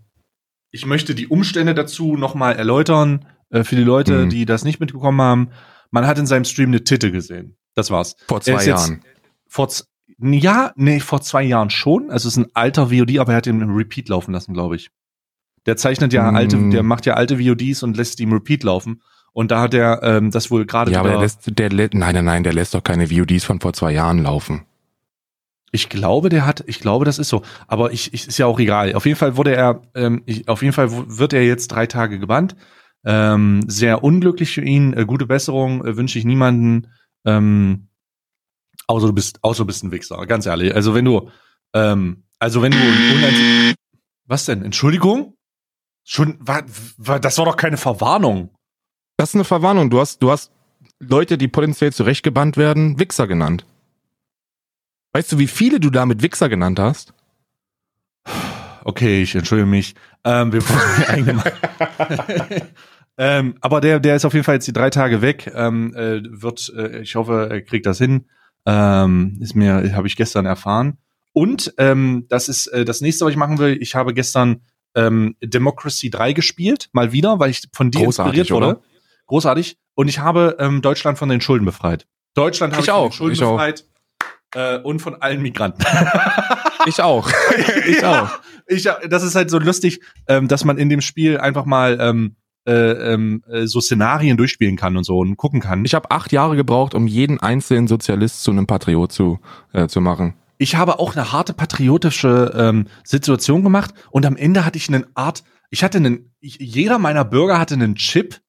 ich möchte die Umstände dazu nochmal erläutern äh, für die Leute, Mhm. die das nicht mitbekommen haben. Man hat in seinem Stream eine Titte gesehen. Das war's. Vor zwei ist jetzt- Jahren. Vor ja, nee, vor zwei Jahren schon. Also es ist ein alter VOD, aber er hat ihn im Repeat laufen lassen, glaube ich. Der zeichnet ja Mm. alte, der macht ja alte VODs und lässt die im Repeat laufen. Und da hat er ähm, das wohl gerade Ja, aber der wieder- lässt, der, lä- nein, nein, nein, der lässt doch keine VODs von vor zwei Jahren laufen. Ich glaube, der hat, ich glaube, das ist so. Aber ich, ich ist ja auch egal. Auf jeden Fall wurde er, ähm, ich, auf jeden Fall wird er jetzt drei Tage gebannt. Ähm, sehr unglücklich für ihn. Äh, gute Besserung äh, wünsche ich niemanden. Ähm, außer du bist, außer du bist ein Wichser. Ganz ehrlich. Also wenn du, ähm, also wenn du, was denn? Entschuldigung? Schon, war, war, das war doch keine Verwarnung. Das ist eine Verwarnung. Du hast, du hast Leute, die potenziell zurechtgebannt werden, Wichser genannt. Weißt du, wie viele du damit Wichser genannt hast? Okay, ich entschuldige mich. Ähm, wir ähm, aber der, der ist auf jeden Fall jetzt die drei Tage weg. Ähm, äh, wird, äh, ich hoffe, er kriegt das hin. Ähm, ist mir, habe ich gestern erfahren. Und ähm, das ist äh, das nächste, was ich machen will. Ich habe gestern ähm, Democracy 3 gespielt, mal wieder, weil ich von dir Großartig, inspiriert wurde. oder? Großartig. Und ich habe ähm, Deutschland von den Schulden befreit. Deutschland habe Ich ich, von auch, den Schulden ich auch. Äh, und von allen Migranten. Ich auch. ich Ja. auch. Ich, das ist halt so lustig, ähm, dass man in dem Spiel einfach mal ähm, äh, ähm, äh, so Szenarien durchspielen kann und so und gucken kann. Ich habe acht Jahre gebraucht, um jeden einzelnen Sozialist zu einem Patriot zu, äh, zu machen. Ich habe auch eine harte patriotische ähm, Situation gemacht und am Ende hatte ich eine Art, ich hatte einen, ich, jeder meiner Bürger hatte einen Chip.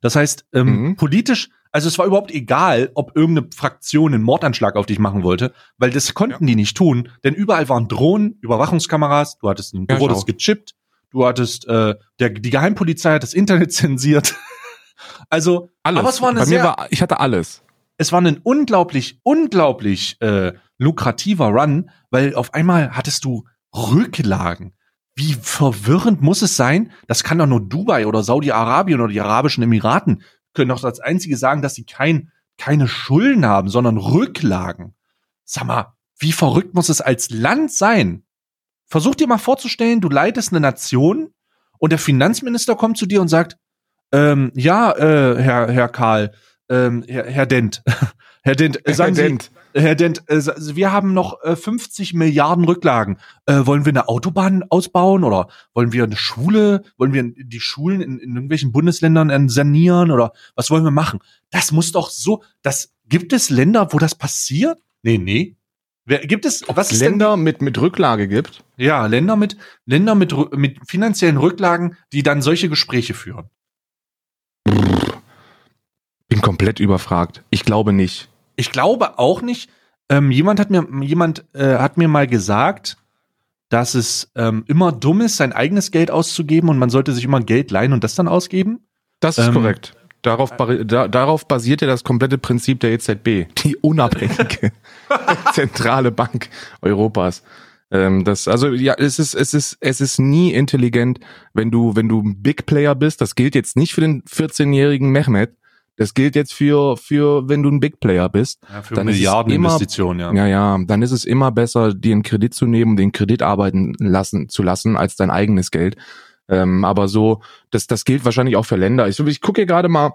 Das heißt, ähm, Mhm. politisch, also es war überhaupt egal, ob irgendeine Fraktion einen Mordanschlag auf dich machen wollte, weil das konnten die nicht tun, denn überall waren Drohnen, Überwachungskameras, du hattest, ein- du Ja, wurdest auch. gechippt, du hattest, äh, der, die Geheimpolizei hat das Internet zensiert. also, Alles. aber es war eine Bei sehr, mir war, ich hatte alles. es war ein unglaublich, unglaublich äh, lukrativer Run, weil auf einmal hattest du Rücklagen. Wie verwirrend muss es sein? Das kann doch nur Dubai oder Saudi-Arabien oder die Arabischen Emiraten können doch als einzige sagen, dass sie kein, keine Schulden haben, sondern Rücklagen. Sag mal, wie verrückt muss es als Land sein? Versuch dir mal vorzustellen, du leitest eine Nation und der Finanzminister kommt zu dir und sagt, ähm, ja, äh, Herr, Herr Karl, ähm, Herr, Herr Dent, Herr Dent, sagen Sie, Dent. Herr Dent, äh, wir haben noch äh, 50 Milliarden Rücklagen. Äh, wollen wir eine Autobahn ausbauen oder wollen wir eine Schule, wollen wir die Schulen in, in irgendwelchen Bundesländern äh, sanieren oder was wollen wir machen? Das muss doch so, das gibt es Länder, wo das passiert? Nee, nee. Wer, gibt es, was denn Länder mit, mit Rücklage gibt. ja, Länder mit Länder mit mit finanziellen Rücklagen, die dann solche Gespräche führen. Bin komplett überfragt. Ich glaube nicht. Ich glaube auch nicht. Ähm, jemand hat mir jemand äh, hat mir mal gesagt, dass es ähm, immer dumm ist, sein eigenes Geld auszugeben und man sollte sich immer Geld leihen und das dann ausgeben. Das ist Ähm, korrekt. Darauf, da, darauf basiert ja das komplette Prinzip der EZB, die unabhängige zentrale Bank Europas. Ähm, das, also ja, es ist, es ist, es ist nie intelligent, wenn du, wenn du ein Big Player bist. Das gilt jetzt nicht für den 14-jährigen Mehmet. Das gilt jetzt für, für, wenn du ein Big Player bist. Ja, für Dann Milliardeninvestitionen, ja. Ja, ja, dann ist es immer besser, dir einen Kredit zu nehmen, den Kredit arbeiten lassen, zu lassen, als dein eigenes Geld. Ähm, aber so, das, das gilt wahrscheinlich auch für Länder. Ich, ich gucke hier gerade mal,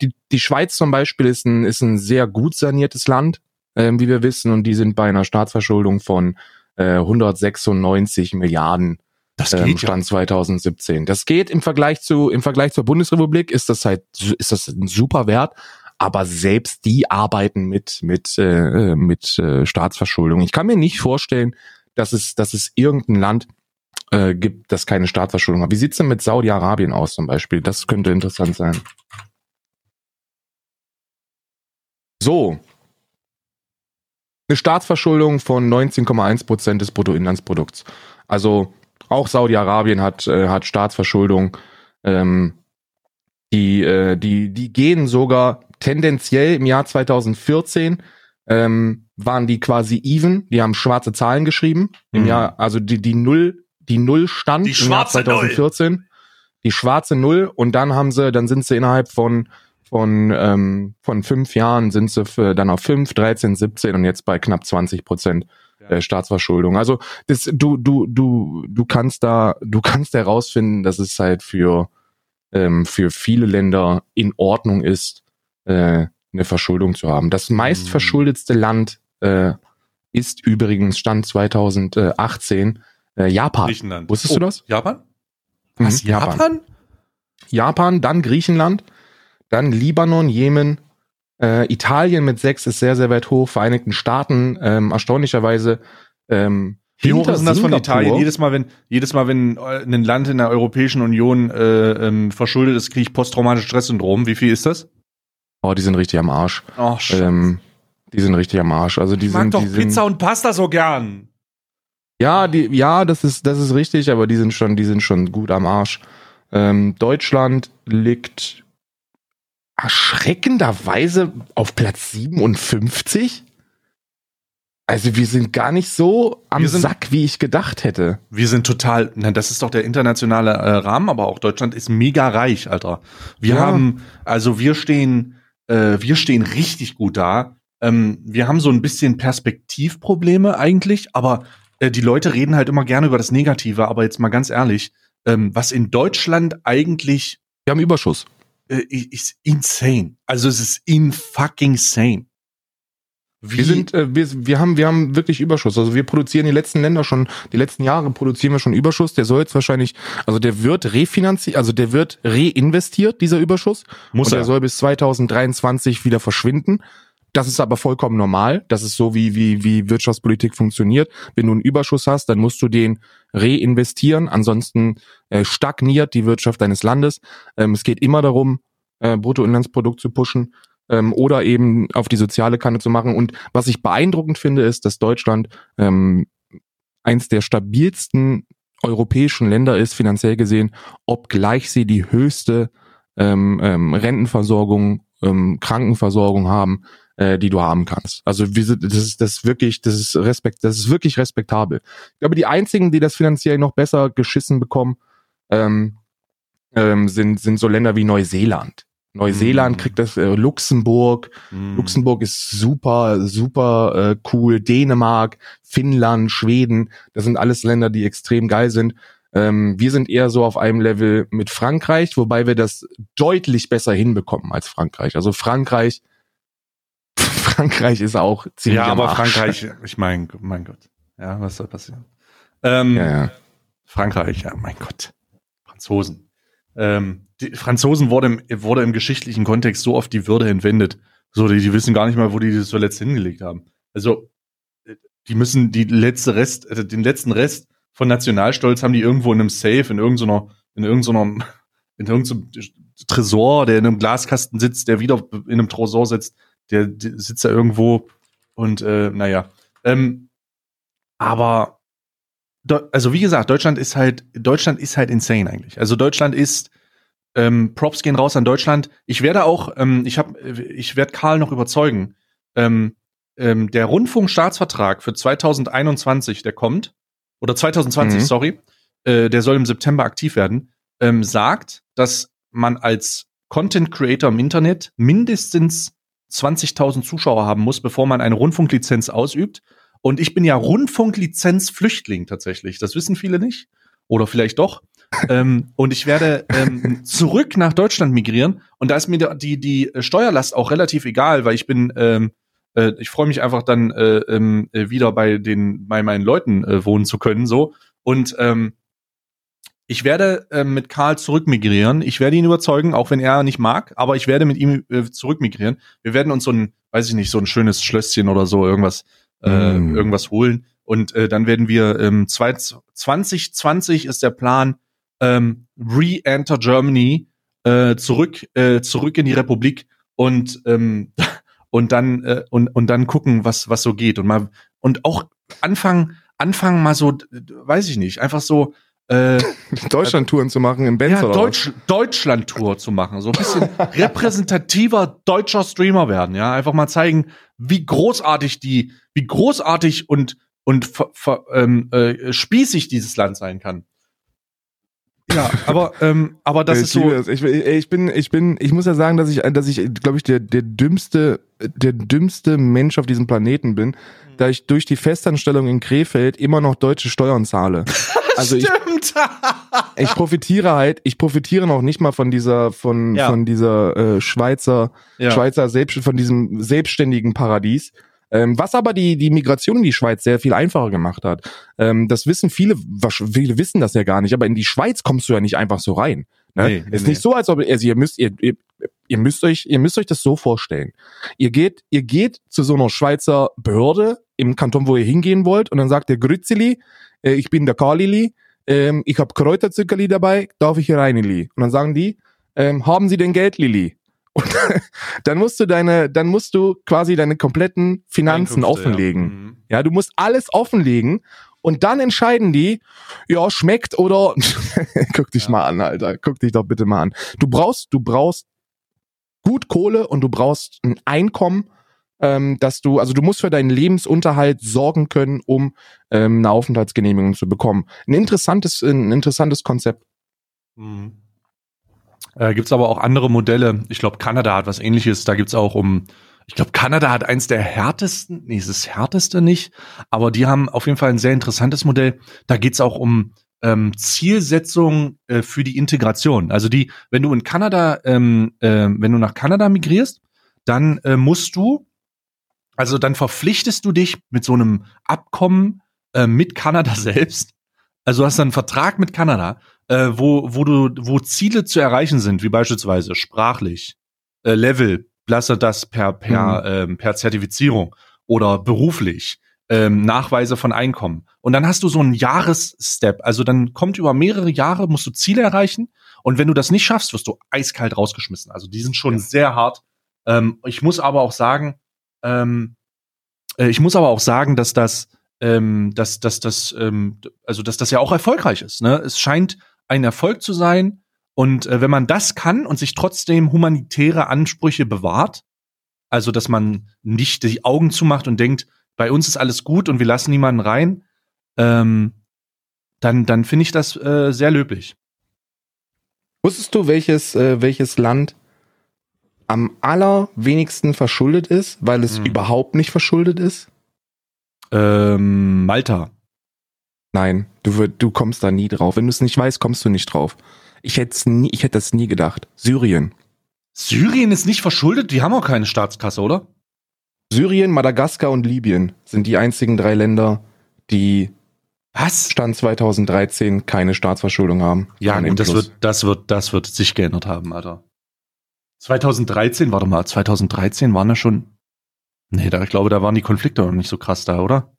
die, die Schweiz zum Beispiel ist ein, ist ein sehr gut saniertes Land, ähm, wie wir wissen, und die sind bei einer Staatsverschuldung von äh, 196 Milliarden Das ähm, geht ja. Stand 2017. Das geht im Vergleich zu im Vergleich zur Bundesrepublik ist das halt ist das ein super Wert, aber selbst die arbeiten mit mit äh, mit äh, Staatsverschuldung. Ich kann mir nicht vorstellen, dass es dass es irgendein Land äh, gibt, das keine Staatsverschuldung hat. Wie sieht's denn mit Saudi-Arabien aus zum Beispiel? Das könnte interessant sein. So. Eine Staatsverschuldung von 19,1 Prozent des Bruttoinlandsprodukts. Also auch Saudi-Arabien hat, äh, hat Staatsverschuldung. Ähm, die, äh, die, die gehen sogar tendenziell im Jahr 2014 ähm, waren die quasi even, die haben schwarze Zahlen geschrieben. Im Mhm. Jahr, also die, die Null, die Null stand Die im Jahr schwarze Null. 2014. Die schwarze Null und dann haben sie, dann sind sie innerhalb von von ähm, von fünf Jahren sind sie für, dann auf fünf, 13, 17 und jetzt bei knapp 20 Prozent äh, Staatsverschuldung. Also das, du du du du kannst da du kannst herausfinden, dass es halt für ähm, für viele Länder in Ordnung ist, äh, eine Verschuldung zu haben. Das meistverschuldetste Land äh, ist übrigens Stand 2018 äh, Japan. Griechenland. Wusstest du das? Japan? Mhm, Was, Japan? Japan, dann Griechenland, dann Libanon, Jemen, äh, Italien mit sechs ist sehr, sehr weit hoch, Vereinigten Staaten, ähm, erstaunlicherweise ähm, Wie hoch ist denn das von. Italien? Jedes Mal, wenn, jedes Mal, wenn äh, ein Land in der Europäischen Union äh, ähm, verschuldet ist, kriege ich posttraumatisches Stresssyndrom. Wie viel ist das? Oh, die sind richtig am Arsch. Oh, Ähm, die sind richtig am Arsch. Also die ich mag sind, doch die sind, Pizza und Pasta so gern. Ja, die, ja, das ist, das ist richtig, aber die sind schon, die sind schon gut am Arsch. Ähm, Deutschland liegt erschreckenderweise auf Platz 57. Also wir sind gar nicht so am sind- Sack, wie ich gedacht hätte. Wir sind total, na, das ist doch der internationale äh, Rahmen, aber auch Deutschland ist mega reich, Alter. Wir Ja. haben, also wir stehen, äh, wir stehen richtig gut da. Ähm, wir haben so ein bisschen Perspektivprobleme eigentlich, aber äh, die Leute reden halt immer gerne über das Negative, aber jetzt mal ganz ehrlich, ähm, was in Deutschland eigentlich Wir haben Überschuss. Äh, ist insane. Also es ist in fucking sane. Wie, Wir sind, äh, wir, wir haben, wir haben wirklich Überschuss. Also wir produzieren die letzten Länder schon, die letzten Jahre produzieren wir schon Überschuss. Der soll jetzt wahrscheinlich, also der wird refinanziert, also der wird reinvestiert, dieser Überschuss. muss und er. der soll bis 2023 wieder verschwinden. Das ist aber vollkommen normal. Das ist so, wie, wie, wie Wirtschaftspolitik funktioniert. Wenn du einen Überschuss hast, dann musst du den reinvestieren. Ansonsten äh, stagniert die Wirtschaft deines Landes. Ähm, es geht immer darum, äh, Bruttoinlandsprodukt zu pushen ähm, oder eben auf die soziale Kanne zu machen. Und was ich beeindruckend finde, ist, dass Deutschland ähm, eins der stabilsten europäischen Länder ist, finanziell gesehen, obgleich sie die höchste ähm, ähm, Rentenversorgung, ähm, Krankenversorgung haben, äh, die du haben kannst. Also wir sind, das ist das ist wirklich, das ist Respekt, das ist wirklich respektabel. Ich glaube, die einzigen, die das finanziell noch besser geschissen bekommen, ähm, ähm, sind sind so Länder wie Neuseeland. Neuseeland Mhm. kriegt das, äh, Luxemburg, Hm. Luxemburg ist super, super äh, cool. Dänemark, Finnland, Schweden, das sind alles Länder, die extrem geil sind. Ähm, wir sind eher so auf einem Level mit Frankreich, wobei wir das deutlich besser hinbekommen als Frankreich. Also Frankreich, Frankreich ist auch ziemlich Ja, aber. Frankreich, ich mein, mein Gott. Ja, was soll passieren? Ähm, Ja, ja. Frankreich, ja, mein Gott. Franzosen. Ähm, die Franzosen wurde im, wurde im geschichtlichen Kontext so oft die Würde entwendet. So, die, die wissen gar nicht mal, wo die das zuletzt hingelegt haben. Also, die müssen die letzte Rest, äh, den letzten Rest von Nationalstolz haben die irgendwo in einem Safe, in irgendeiner, in irgendeiner, in irgendeinem Tresor, der in einem Glaskasten sitzt, der wieder in einem Tresor sitzt, der, der sitzt da irgendwo und äh, naja. Ähm, aber also wie gesagt, Deutschland ist halt, Deutschland ist halt insane eigentlich. Also Deutschland ist, ähm, Props gehen raus an Deutschland. Ich werde auch, ähm, ich habe, ich werde Karl noch überzeugen. Ähm, ähm, der Rundfunkstaatsvertrag für 2021, der kommt, oder 2020, Mhm. sorry, äh, der soll im September aktiv werden, ähm, sagt, dass man als Content Creator im Internet mindestens 20.000 Zuschauer haben muss, bevor man eine Rundfunklizenz ausübt. Und ich bin ja Rundfunklizenzflüchtling tatsächlich. Das wissen viele nicht. Oder vielleicht doch. ähm, und ich werde ähm, zurück nach Deutschland migrieren. Und da ist mir die, die Steuerlast auch relativ egal, weil ich bin, ähm, äh, ich freue mich einfach dann äh, äh, wieder bei den, bei meinen Leuten äh, wohnen zu können. So. Und ähm, ich werde äh, mit Karl zurückmigrieren. Ich werde ihn überzeugen, auch wenn er nicht mag, aber ich werde mit ihm äh, zurückmigrieren. Wir werden uns so ein, weiß ich nicht, so ein schönes Schlösschen oder so, irgendwas, äh, Mm. irgendwas holen. Und äh, dann werden wir ähm, zwei, 2020 ist der Plan, ähm, re-enter Germany, äh, zurück, äh, zurück in die Republik und ähm, und dann äh, und und dann gucken, was was so geht und mal und auch anfangen anfangen mal so, weiß ich nicht, einfach so äh, Deutschland-Touren zu machen im Benz ja, oder Deutsch, Deutschland-Tour zu machen, so ein bisschen repräsentativer deutscher Streamer werden, ja, einfach mal zeigen, wie großartig die, wie großartig und und ver, ver, ähm, äh, spießig dieses Land sein kann. Ja, aber ähm, aber das ich ist so, es. Ich, ich bin, ich bin, ich muss ja sagen, dass ich, dass ich, glaube ich, der, der dümmste, der dümmste Mensch auf diesem Planeten bin, da ich durch die Festanstellung in Krefeld immer noch deutsche Steuern zahle. Also ich, stimmt. ich profitiere halt, ich profitiere noch nicht mal von dieser, von, Ja. von dieser äh, Schweizer, ja. Schweizer selbst, von diesem selbstständigen Paradies. Ähm, was aber die, die Migration in die Schweiz sehr viel einfacher gemacht hat. Ähm, das wissen viele, viele wissen das ja gar nicht, aber in die Schweiz kommst du ja nicht einfach so rein. Ne? Nee, nee, ist nee. nicht so, als ob also ihr müsst, ihr, ihr, ihr müsst euch, ihr müsst euch das so vorstellen. Ihr geht, ihr geht zu so einer Schweizer Behörde im Kanton, wo ihr hingehen wollt, und dann sagt der Grützeli, äh, ich bin der Karlili, ähm, ich habe Kräuterzückerli dabei, darf ich hier rein, Lili? Und dann sagen die, ähm, haben Sie denn Geld, Lili? Und dann musst du deine, dann musst du quasi deine kompletten Finanzen Einkünfte, offenlegen. Ja. Mhm. Ja, du musst alles offenlegen und dann entscheiden die, ja, schmeckt oder guck dich Ja. mal an, Alter. Guck dich doch bitte mal an. Du brauchst, du brauchst gut Kohle und du brauchst ein Einkommen, ähm, dass du, also du musst für deinen Lebensunterhalt sorgen können, um ähm, eine Aufenthaltsgenehmigung zu bekommen. Ein interessantes, ein interessantes Konzept. Mhm. Äh, gibt's aber auch andere Modelle. Ich glaube, Kanada hat was ähnliches. Da gibt's auch um, ich glaube, Kanada hat eins der härtesten, nee, es ist das härteste nicht, aber die haben auf jeden Fall ein sehr interessantes Modell. Da geht's auch um ähm, Zielsetzung äh, für die Integration. Also die, wenn du in Kanada, ähm, äh, wenn du nach Kanada migrierst, dann äh, musst du, also dann verpflichtest du dich mit so einem Abkommen äh, mit Kanada selbst. Also du hast dann einen Vertrag mit Kanada, äh, wo, wo du, wo Ziele zu erreichen sind, wie beispielsweise sprachlich, äh, Level, lasse das per, per, ähm, per Zertifizierung oder beruflich, ähm, Nachweise von Einkommen. Und dann hast du so einen Jahresstep. Also dann kommt über mehrere Jahre, musst du Ziele erreichen. Und wenn du das nicht schaffst, wirst du eiskalt rausgeschmissen. Also die sind schon Ja. sehr hart. Ähm, ich muss aber auch sagen, ähm, äh, ich muss aber auch sagen, dass das, ähm, dass, dass, dass, ähm, also dass das ja auch erfolgreich ist. Ne? Es scheint ein Erfolg zu sein. Und äh, wenn man das kann und sich trotzdem humanitäre Ansprüche bewahrt, also dass man nicht die Augen zumacht und denkt, bei uns ist alles gut und wir lassen niemanden rein, ähm, dann, dann finde ich das äh, sehr löblich. Wusstest du, welches, äh, welches Land am allerwenigsten verschuldet ist, weil es Hm. überhaupt nicht verschuldet ist? Ähm, Malta. Nein, du, du kommst da nie drauf. Wenn du es nicht weißt, kommst du nicht drauf. Ich hätte nie, ich hätte das nie gedacht. Syrien. Syrien ist nicht verschuldet, die haben auch keine Staatskasse, oder? Syrien, Madagaskar und Libyen sind die einzigen drei Länder, die Was? Stand 2013 keine Staatsverschuldung haben. Ja, gut, das wird, das wird, das wird sich geändert haben, Alter. 2013, warte mal, 2013 waren ja schon. Nee, da, ich glaube, da waren die Konflikte noch nicht so krass da, oder?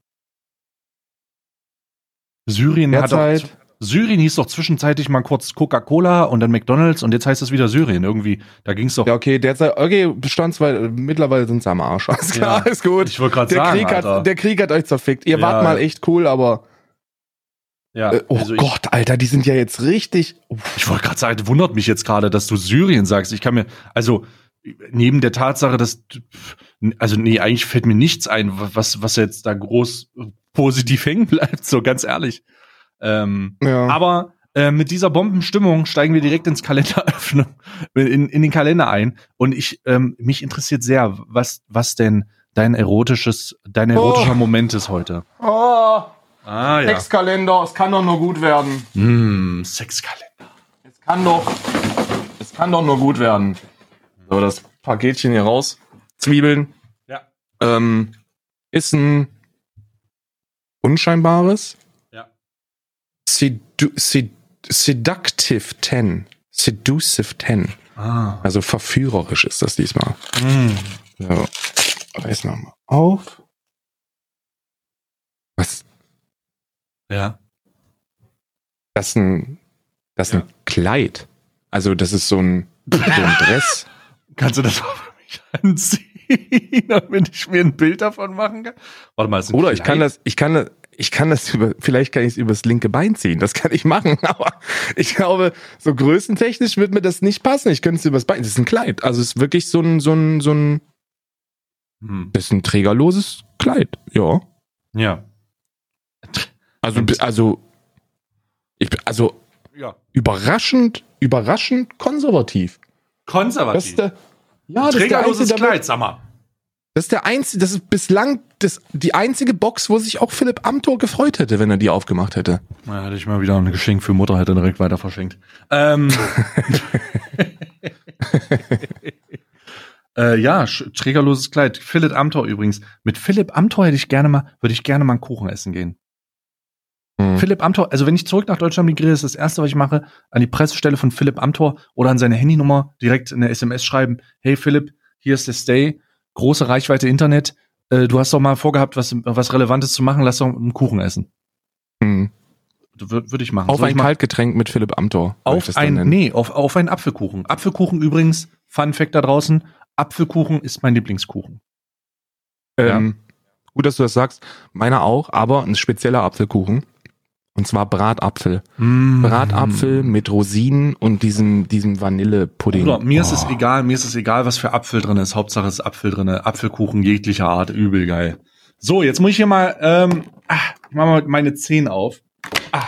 Syrien hat doch, Derzeit, Syrien hieß doch zwischenzeitlich mal kurz Coca-Cola und dann McDonalds und jetzt heißt es wieder Syrien. Irgendwie, da ging's doch. ja okay, derzeit, okay, Stand zwei, mittlerweile sind sie am Arsch. Alles klar, Ja. ist gut. Ich wollte gerade Der sagen, Krieg, Alter. hat, der Krieg hat euch zerfickt. Ihr Ja. wart mal echt cool, aber ja, äh, oh also ich, Gott, Alter, die sind ja jetzt richtig. Ich wollte gerade sagen, wundert mich jetzt gerade, dass du Syrien sagst. Ich kann mir, also neben der Tatsache, dass, also nee, eigentlich fällt mir nichts ein, was, was jetzt da groß positiv hängen bleibt, so ganz ehrlich. Ähm, Ja. aber äh, mit dieser Bombenstimmung steigen wir direkt ins Kalenderöffnung, in, in den Kalender ein. Und ich, ähm, mich interessiert sehr, was, was denn dein erotisches, dein erotischer Oh. Moment ist heute. Oh, Ah, ja. Sexkalender, es kann doch nur gut werden. Mm, Sexkalender. Es kann doch, es kann doch nur gut werden. So, das Paketchen hier raus. Zwiebeln. Ja. Ähm, ist ein unscheinbares Ja. Sedu Sed Seductive 10. Seducive 10. Ah. Also verführerisch ist das diesmal. Mm. So. Reiß noch mal auf. Was? Ja. Das ist ein, das ist Ja. ein Kleid. Also das ist so ein, so ein Dress. Kannst du das mal für mich anziehen, damit ich mir ein Bild davon machen kann? Warte mal, Oder ich kann Kleid? das, ich kann das, ich kann das über, vielleicht kann ich es übers linke Bein ziehen. Das kann ich machen, aber ich glaube, so größentechnisch wird mir das nicht passen. Ich könnte es übers Bein. Das ist ein Kleid. Also es ist wirklich so ein, so ein, so ein, Hm. das ist ein trägerloses Kleid. Ja. Ja. Also, also, ich, also Ja. überraschend, überraschend konservativ. Das Konservativ. ist der, ja, das ist der Trägerloses einzige, Kleid, sag mal. Das ist der einzige, das ist bislang das, die einzige Box, wo sich auch Philipp Amthor gefreut hätte, wenn er die aufgemacht hätte. Na, hätte ich mal wieder ein Geschenk für Mutter, hätte direkt weiter verschenkt. Ähm. äh, ja, trägerloses Kleid. Philipp Amthor übrigens. Mit Philipp Amthor hätte ich gerne mal, würde ich gerne mal einen Kuchen essen gehen. Hm. Philipp Amthor, also wenn ich zurück nach Deutschland migriere, ist das erste, was ich mache, an die Pressestelle von Philipp Amthor oder an seine Handynummer direkt eine SMS schreiben. Hey Philipp, hier ist der Stay, große Reichweite Internet. Äh, du hast doch mal vorgehabt, was, was Relevantes zu machen, lass doch einen Kuchen essen. Hm. Würde würd ich machen. Auf Soll ein Kaltgetränk mit Philipp Amthor. auf ein, nee, auf, auf einen Apfelkuchen. Apfelkuchen übrigens, Fun Fact da draußen, Apfelkuchen ist mein Lieblingskuchen. Ähm, Gut, dass du das sagst. Meiner auch, aber ein spezieller Apfelkuchen. Und zwar Bratapfel. Mm. Bratapfel mit Rosinen und diesem, diesem Vanillepudding. Bruder, mir ist es Oh. egal, mir ist es egal, was für Apfel drin ist. Hauptsache es ist Apfel drin. Apfelkuchen jeglicher Art, übel geil. So, jetzt muss ich hier mal, ähm, ah, ich mach mal meine Zehen auf. Ah.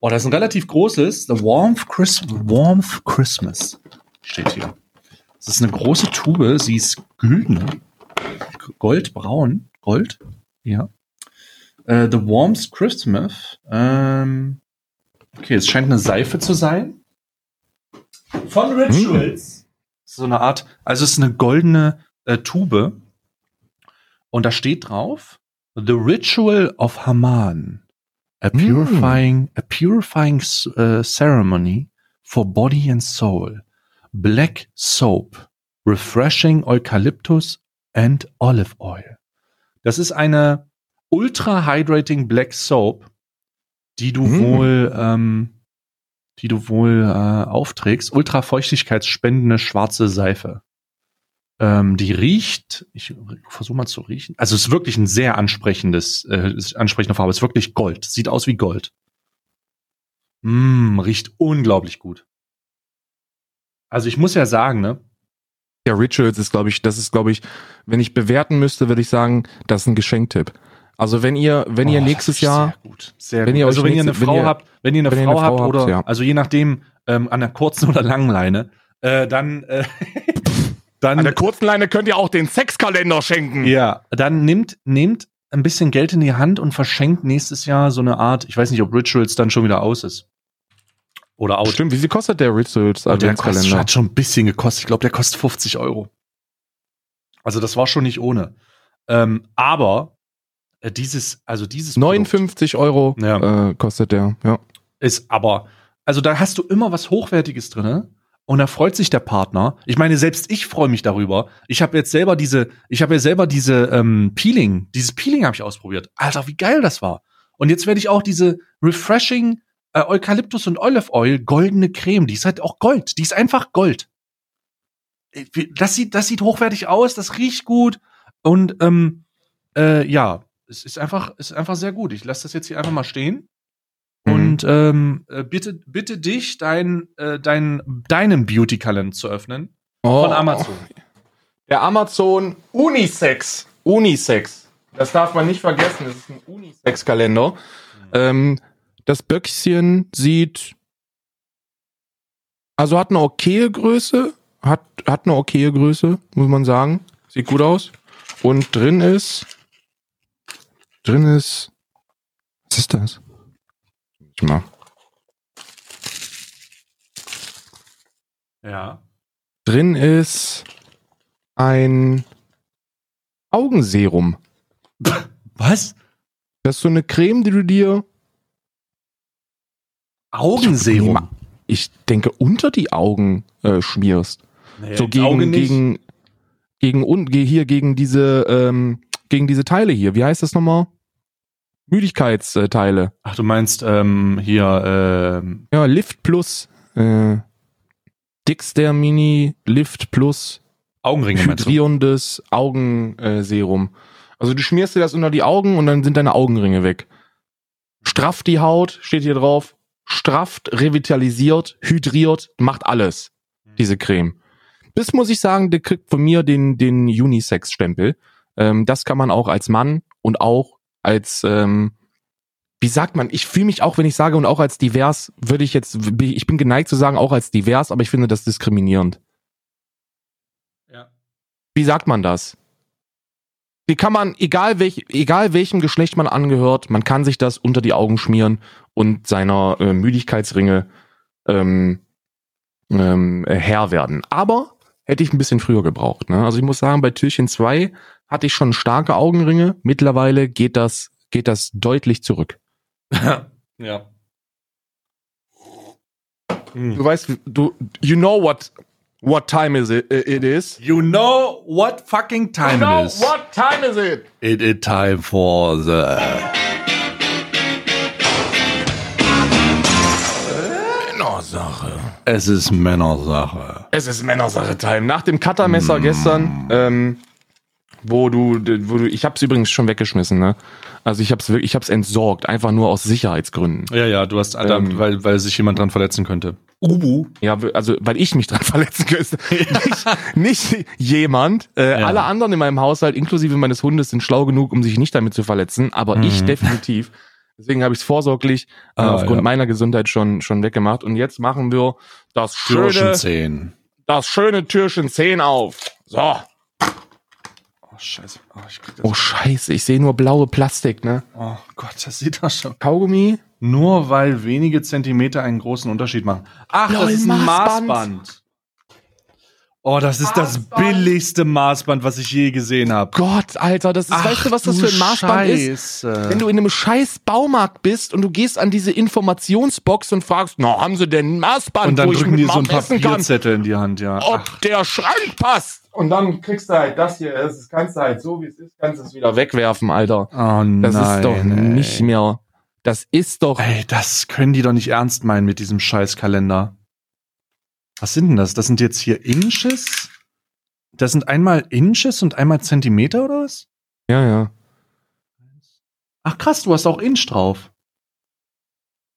Oh, das ist ein relativ großes, The Warmth, Chris Warmth Christmas. Steht hier. Das ist eine große Tube, sie ist gülden. Goldbraun. Gold? Ja. Äh, The Warmth Christmas. Ähm, okay, es scheint eine Seife zu sein. Von Rituals. So eine Art, also es ist eine goldene äh, Tube. Und da steht drauf, The Ritual of Haman. A Mm. purifying, a purifying uh, ceremony for body and soul. Black soap. Refreshing Eucalyptus and Olive Oil. Das ist eine ultra hydrating Black Soap, die du Mm. wohl, ähm, die du wohl äh, aufträgst. Ultra feuchtigkeitsspendende schwarze Seife. Ähm, die riecht, ich versuche mal zu riechen. Also es ist wirklich ein sehr ansprechendes, äh, ansprechende Farbe. Es ist wirklich Gold. Sieht aus wie Gold. Mm, riecht unglaublich gut. Also ich muss ja sagen, ne? Ja, Rituals ist, glaube ich, das ist, glaube ich, wenn ich bewerten müsste, würde ich sagen, das ist ein Geschenktipp. Also wenn ihr, wenn ihr Oh, nächstes das Jahr, Sehr gut. Sehr wenn gut. ihr also wenn ihr eine Frau ihr- habt, wenn ihr eine wenn ihr Frau eine habt Frau oder habt, ja. also je nachdem ähm, an der kurzen oder langen Leine, äh, dann äh, dann an der kurzen Leine könnt ihr auch den Sexkalender schenken. ja, dann nimmt nehmt ein bisschen Geld in die Hand und verschenkt nächstes Jahr so eine Art, ich weiß nicht, ob Rituals dann schon wieder aus ist. Oder out. Stimmt, wie viel kostet der Rituals der kostet, Adventskalender? hat schon ein bisschen gekostet. Ich glaube, der kostet 50 Euro. Also das war schon nicht ohne. Ähm, aber äh, dieses, also dieses Produkt 59 Euro Ja. äh, kostet der, ja. ist aber, also da hast du immer was Hochwertiges drinne und da freut sich der Partner. Ich meine, selbst ich freue mich darüber. Ich habe jetzt selber diese, ich habe ja selber diese ähm, Peeling, dieses Peeling habe ich ausprobiert. Alter, wie geil das war. Und jetzt werde ich auch diese refreshing äh, Eukalyptus und Olive Oil goldene Creme, die ist halt auch Gold, die ist einfach Gold. Äh, Das sieht, das sieht hochwertig aus, das riecht gut und ähm, äh, ja, es ist einfach, es ist einfach sehr gut. Ich lasse das jetzt hier einfach mal stehen. Mhm. Und ähm, äh, bitte, bitte dich, dein, äh, dein, deinen Beauty-Kalender zu öffnen von Oh. Amazon. Der Amazon Unisex. Unisex. Das darf man nicht vergessen. Das ist ein Unisex-Kalender. Ähm, Das Böckchen sieht, also hat eine okaye Größe, hat, hat eine okaye Größe, muss man sagen. Sieht gut aus. Und drin ist, drin ist, was ist das? Ich mal. Ja. Drin ist ein Augenserum. Was? Das ist so eine Creme, die du dir, Augenserum. ich denke, unter die Augen äh, schmierst. Nee, so gegen, gegen, gegen, un, ge- hier gegen diese, ähm, gegen diese Teile hier. Wie heißt das nochmal? Müdigkeitsteile. Ach, du meinst ähm, hier, ähm, Ja, Lift Plus, äh, Dixter Mini Lift Plus Augenringe hydrierendes Augenserum. Also du schmierst dir das unter die Augen und dann sind deine Augenringe weg. Strafft die Haut, steht hier drauf. Strafft, revitalisiert, hydriert, macht alles. Diese Creme. Bis muss ich sagen, der kriegt von mir den, den Unisex-Stempel. Ähm, das kann man auch als Mann und auch als, ähm, wie sagt man, ich fühle mich auch, wenn ich sage und auch als divers, würde ich jetzt, ich bin geneigt zu sagen, auch als divers, aber ich finde das diskriminierend. Ja. Wie sagt man das? Wie kann man, egal, welch, egal welchem Geschlecht man angehört, man kann sich das unter die Augen schmieren und seiner äh, Müdigkeitsringe ähm, ähm, äh, Herr werden. Aber hätte ich ein bisschen früher gebraucht. Ne? Also ich muss sagen, bei Türchen 2 hatte ich schon starke Augenringe. Mittlerweile geht das, geht das deutlich zurück. ja. Du weißt, du, you know what, what time is it, it is? You know what fucking time it is. what time is it? It is time for the Männersache. Es ist Männersache. Es ist Männersache-Time. Nach dem Cuttermesser gestern, ähm, wo du, wo du, ich hab's übrigens schon weggeschmissen, ne? Also ich hab's wirklich, ich hab's entsorgt, einfach nur aus Sicherheitsgründen. Ja, ja, du hast, Ähm. weil, weil sich jemand dran verletzen könnte. Ubu. Ja, also weil ich mich dran verletzen könnte. Nicht, nicht jemand. Äh, Ja. Alle anderen in meinem Haushalt, inklusive meines Hundes, sind schlau genug, um sich nicht damit zu verletzen, aber ich Mhm. definitiv. Deswegen habe ich es vorsorglich äh, Ah, aufgrund ja. meiner Gesundheit schon schon weggemacht. Und jetzt machen wir das schöne, Türchen 10. das schöne Türchen 10 auf. So. Oh, scheiße. Oh, ich das. Oh Scheiße, ich sehe nur blaue Plastik, ne? Oh Gott, das sieht doch schon. Kaugummi? Nur weil wenige Zentimeter einen großen Unterschied machen. Ach, Lol, das ist ein Maßband. Maßband. Oh, das ist das Maßband. billigste Maßband, was ich je gesehen habe. Gott, Alter, das ist, weißt du, was das für ein Maßband ist? Wenn du in einem scheiß Baumarkt bist und du gehst an diese Informationsbox und fragst, na, haben sie denn ein Maßband, und dann wo ich drücken die so einen messen kann, Papierzettel in die Hand, ja. ob der Schrank passt. Und dann kriegst du halt das hier, das kannst du halt so, wie es ist, kannst du es wieder wegwerfen, Alter. Oh Das nein, ist doch ey. nicht mehr, das ist doch, Ey, das können die doch nicht ernst meinen mit diesem Scheißkalender. Was sind denn das? Das sind jetzt hier Inches? Das sind einmal Inches und einmal Zentimeter oder was? ja, ja. Ach krass, du hast auch Inch drauf.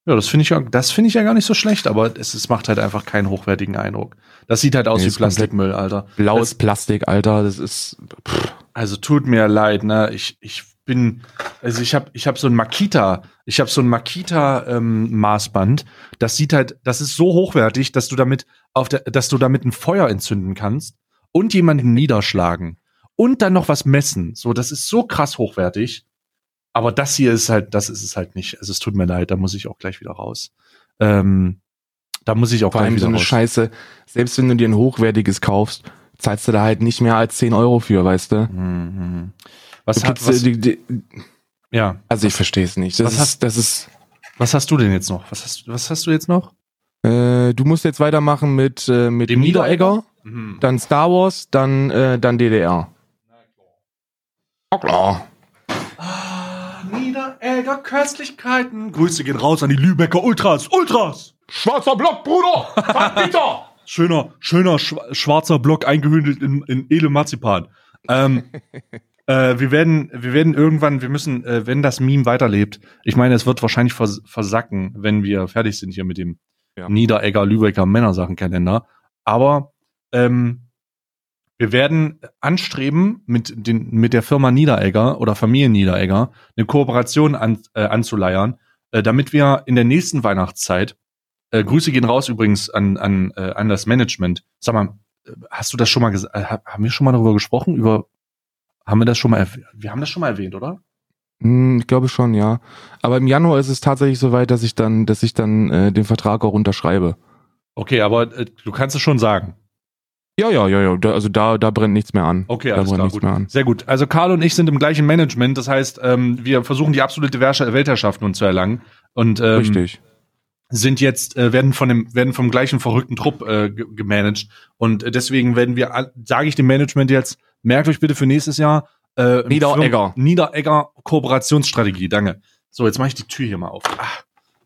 Ja, das finde ich, ja- das finde ich ja gar nicht so schlecht, aber es, es macht halt einfach keinen hochwertigen Eindruck. Das sieht halt aus Nee, wie Plastikmüll, Alter. Blaues Das, Plastik, Alter, das ist, pff, also tut mir leid, ne? Ich, ich bin, also ich habe ich hab so ein Makita, ich habe so ein Makita ähm, Maßband. Das sieht halt, das ist so hochwertig, dass du damit auf der, dass du damit ein Feuer entzünden kannst und jemanden niederschlagen und dann noch was messen. So, das ist so krass hochwertig. Aber das hier ist halt, das ist es halt nicht. Also es tut mir leid, da muss ich auch gleich wieder raus. Ähm, da muss ich auch vor gleich allem so eine raus. Scheiße, selbst wenn du dir ein hochwertiges kaufst, zahlst du da halt nicht mehr als 10 Euro für, weißt du? Mhm. Was, Du hat, kriegst, was, äh, die, die, ja, also ich verstehe es nicht. Das was ist, hast- das ist, was hast du denn jetzt noch? Was hast, was hast du jetzt noch? äh, du musst jetzt weitermachen mit, äh, mit Dem Niederegger, Mhm. dann Star Wars, dann, äh, dann DDR. Na klar. Ah, Niederelger Köstlichkeiten. Grüße gehen raus an die Lübecker Ultras. Ultras! Schwarzer Block, Bruder! Wieder! Schöner, schöner schwa- schwarzer Block eingehüllt in, in Edelmarzipan. Ähm, äh, wir werden, wir werden irgendwann, wir müssen, äh, wenn das Meme weiterlebt, ich meine, es wird wahrscheinlich vers versacken, wenn wir fertig sind hier mit dem Ja. Niederegger Lübecker Männersachenkalender. Aber ähm, wir werden anstreben, mit, den, mit der Firma Niederegger oder Familie Niederegger eine Kooperation an, äh, anzuleiern, äh, damit wir in der nächsten Weihnachtszeit, äh, Grüße gehen raus übrigens an, an, äh, an das Management. Sag mal, äh, hast du das schon mal gesagt? Äh, haben wir schon mal darüber gesprochen? Über, haben wir das schon mal erwähnt? Wir haben das schon mal erwähnt, oder? Hm, ich glaube schon, ja. Aber im Januar ist es tatsächlich so weit, dass ich dann, dass ich dann äh, den Vertrag auch unterschreibe. Okay, aber äh, du kannst es schon sagen. Ja, ja, ja, ja. Da, also da, da brennt nichts mehr an. Okay, da alles brennt klar, nichts gut. mehr an. Sehr gut. Also Karl und ich sind im gleichen Management. Das heißt, ähm, wir versuchen die absolute Weltherrschaft nun zu erlangen und ähm, Richtig. Sind jetzt äh, werden von dem werden vom gleichen verrückten Trupp äh, ge- gemanagt und äh, deswegen werden wir sage ich dem Management jetzt merkt euch bitte für nächstes Jahr äh, Niederegger. Niederegger Kooperationsstrategie. Danke. So jetzt mache ich die Tür hier mal auf. Ah,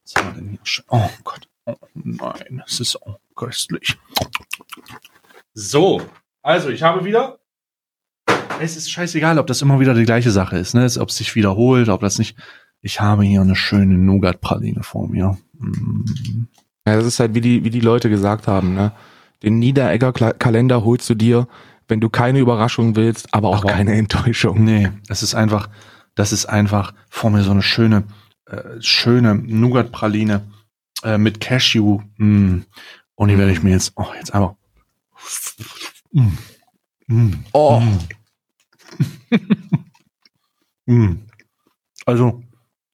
was haben wir denn hier? Oh Gott. Oh nein, es ist auch köstlich. So, also ich habe wieder. Es ist scheißegal, ob das immer wieder die gleiche Sache ist, ne? Ob es sich wiederholt, ob das nicht. Ich habe hier eine schöne Nougat-Praline vor mir. Mm. Ja, das ist halt, wie die, wie die Leute gesagt haben, ne? Den Niederegger Kalender holst du dir, wenn du keine Überraschung willst, aber auch Aber- keine Enttäuschung. Nee, es ist einfach, das ist einfach vor mir so eine schöne, äh, schöne Nougat-Praline äh, mit Cashew. Mm. Und die werde ich mir jetzt, oh, jetzt einfach. Mm. Mm. Oh. Mm. Also,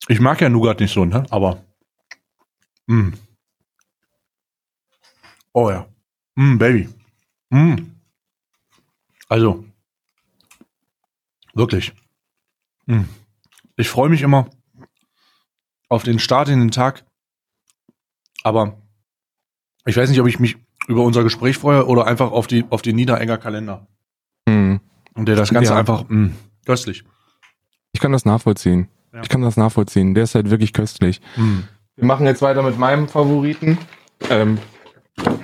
ich mag ja Nougat nicht so, ne? Aber. Mm. Oh ja. Mm, Baby. Mm. Also. Wirklich. Mm. Ich freue mich immer auf den Start in den Tag. Aber ich weiß nicht, ob ich mich über unser Gespräch freue oder einfach auf die auf den Niederegger Kalender. Hm. Und der das Ganze Ja. einfach mm, köstlich. Ich kann das nachvollziehen. Ja. Ich kann das nachvollziehen. Der ist halt wirklich köstlich. Mm. Wir machen jetzt weiter mit meinem Favoriten. Ähm,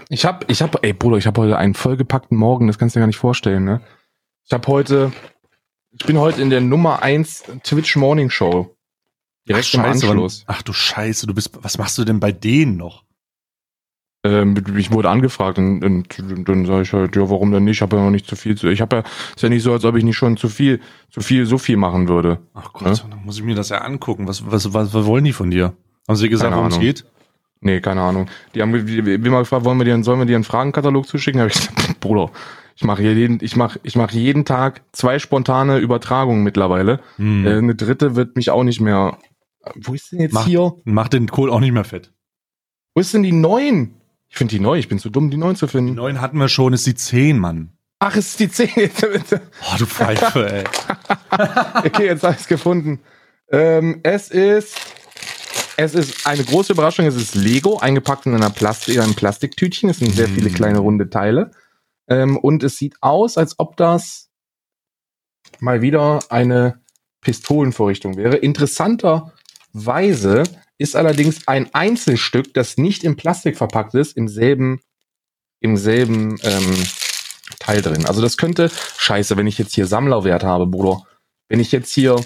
ich hab, ich hab, ey Bruder, ich habe heute einen vollgepackten Morgen, das kannst du dir gar nicht vorstellen, ne? Ich habe heute, ich bin heute in der Nummer 1 Twitch Morning Show. Direkt im wann- Anschluss. Ach du Scheiße, du bist, was machst du denn bei denen noch? Ähm, ich wurde angefragt und, und, und dann sage ich halt, ja, warum denn nicht? Ich habe ja noch nicht zu viel zu. Ich habe ja, ist ja nicht so, als ob ich nicht schon zu viel, zu viel, so viel machen würde. Ach Gott, dann muss ich mir das ja angucken. Was, was, was, was wollen die von dir? Haben sie gesagt, worum es geht? Nee, keine Ahnung. Die haben wie, mal gefragt, wollen wir dir, sollen wir dir einen Fragenkatalog zuschicken? Hab ich gesagt, Bruder, ich mache jeden, ich mache, ich mache jeden Tag zwei spontane Übertragungen mittlerweile. Hm. Äh, eine dritte wird mich auch nicht mehr. Wo ist denn jetzt Mach- hier? Macht den Kohl auch nicht mehr fett. Wo ist denn die neun? Ich finde die neu. Ich bin zu dumm, die neun zu Die finden. neuen hatten wir schon, ist die 10, Mann. Ach, es ist die zehn. Oh, du Pfeife, ey. okay, jetzt habe ich es gefunden. Ähm, es ist, es ist eine große Überraschung. Es ist Lego, eingepackt in einer Plastik, in einem Plastiktütchen. Es sind sehr viele Mm. kleine runde Teile. Ähm, und es sieht aus, als ob das mal wieder eine Pistolenvorrichtung wäre. Interessanterweise ist allerdings ein Einzelstück, das nicht in Plastik verpackt ist, im selben, im selben ähm, Teil drin. Also das könnte, scheiße, wenn ich jetzt hier Sammlerwert habe, Bruder. Wenn ich jetzt hier,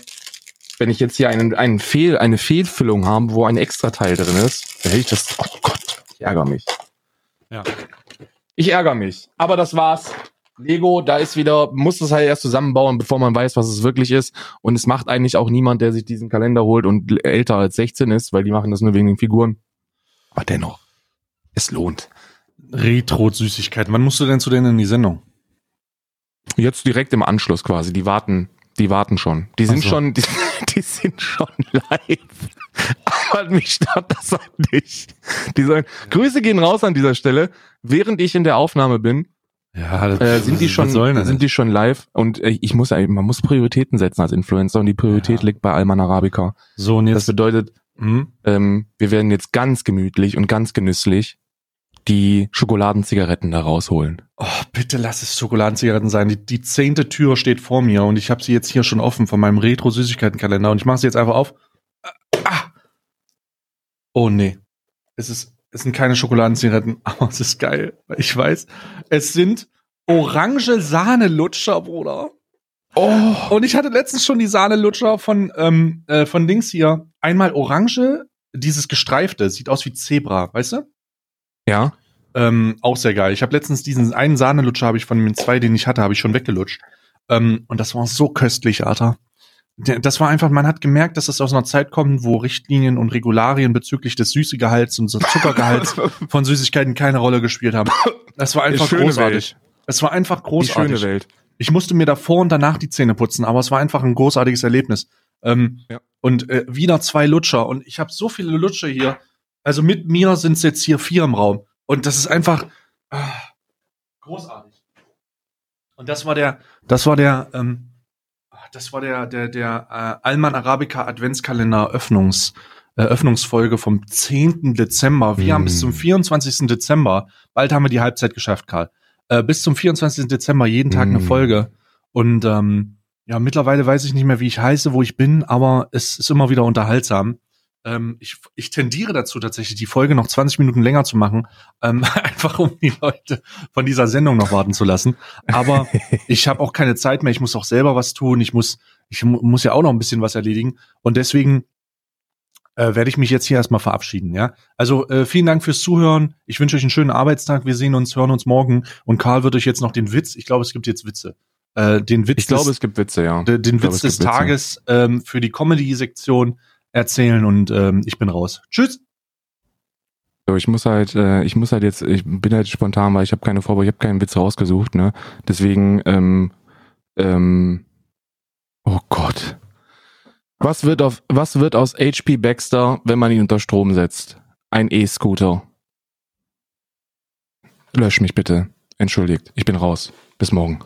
wenn ich jetzt hier einen, einen Fehl, eine Fehlfüllung habe, wo ein Extrateil drin ist, dann hätte ich das, oh Gott, ich ärgere mich. Ja. Ich ärgere mich. Aber das war's. Lego, da ist wieder, muss das halt erst zusammenbauen, bevor man weiß, was es wirklich ist. Und es macht eigentlich auch niemand, der sich diesen Kalender holt und älter als 16 ist, weil die machen das nur wegen den Figuren. Aber dennoch, es lohnt. Retro-Süßigkeiten. Wann musst du denn zu denen in die Sendung? Jetzt direkt im Anschluss quasi. Die warten, die warten schon. Die sind Ach so. schon, die, die sind schon live. Aber mich stört das halt nicht. Die sollen, Grüße gehen raus an dieser Stelle. Während ich in der Aufnahme bin, Ja, das, äh, sind die schon, sind die schon live und äh, ich muss, man muss Prioritäten setzen als Influencer und die Priorität Ja. liegt bei Alman Arabica. So, und Das jetzt. bedeutet, Hm? ähm, wir werden jetzt ganz gemütlich und ganz genüsslich die Schokoladenzigaretten da rausholen. Oh, bitte lass es Schokoladenzigaretten sein. Die, die zehnte Tür steht vor mir und ich habe sie jetzt hier schon offen von meinem Retro-Süßigkeiten-Kalender und ich mache sie jetzt einfach auf. Ah! Oh nee. Es ist, es sind keine Schokoladenzigaretten, aber es ist geil. Ich weiß, es sind orange Sahnelutscher, Bruder. Oh, Und ich hatte letztens schon die Sahnelutscher von, ähm, äh, von Dings hier. Einmal orange, dieses gestreifte, sieht aus wie Zebra, weißt du? ja. Ähm, auch sehr geil. Ich habe letztens diesen einen Sahnelutscher, habe ich von den zwei, den ich hatte, habe ich schon weggelutscht. Ähm, und das war so köstlich, Alter. Das war einfach, man hat gemerkt, dass es aus einer Zeit kommt, wo Richtlinien und Regularien bezüglich des Süßegehalts und des Zuckergehalts von Süßigkeiten keine Rolle gespielt haben. Das war einfach Die großartig. Es war einfach Die großartig. schöne Welt. Ich musste mir davor und danach die Zähne putzen, aber es war einfach ein großartiges Erlebnis. Ähm, Ja. Und äh, wieder zwei Lutscher. Und ich habe so viele Lutscher hier. Also mit mir sind es jetzt hier vier im Raum. Und das ist einfach ah, großartig. Und das war der, das war der, ähm, das war der, der, der äh, Alman Arabica Adventskalender Öffnungs, äh, Öffnungsfolge vom 10. Dezember. Wir Mm. haben bis zum 24. Dezember, bald haben wir die Halbzeit geschafft, Karl. Äh, bis zum 24. Dezember jeden Tag eine Mm. Folge. Und ähm, ja, mittlerweile weiß ich nicht mehr, wie ich heiße, wo ich bin, aber es ist immer wieder unterhaltsam. Ähm, ich, ich tendiere dazu tatsächlich, die Folge noch 20 Minuten länger zu machen, ähm, einfach um die Leute von dieser Sendung noch warten zu lassen. Aber ich habe auch keine Zeit mehr. Ich muss auch selber was tun. Ich muss, ich mu muss ja auch noch ein bisschen was erledigen. Und deswegen äh, werde ich mich jetzt hier erstmal verabschieden. Ja, also äh, vielen Dank fürs Zuhören. Ich wünsche euch einen schönen Arbeitstag. Wir sehen uns, hören uns morgen. Und Karl wird euch jetzt noch den Witz. Ich glaube, es gibt jetzt Witze. Äh, den Witz Ich glaube, des, es gibt Witze, ja. de- den glaube, Witz es des. Tages ähm, für die Comedy-Sektion erzählen und ähm, ich bin raus. Tschüss. So, ich muss halt, äh, ich muss halt jetzt, ich bin halt spontan, weil ich habe keine Vorbereitung, ich habe keinen Witz rausgesucht, ne? Deswegen, ähm, ähm, oh Gott. Was wird auf, was wird aus HP Baxter, wenn man ihn unter Strom setzt? Ein E-Scooter. Lösch mich bitte. Entschuldigt, ich bin raus. Bis morgen.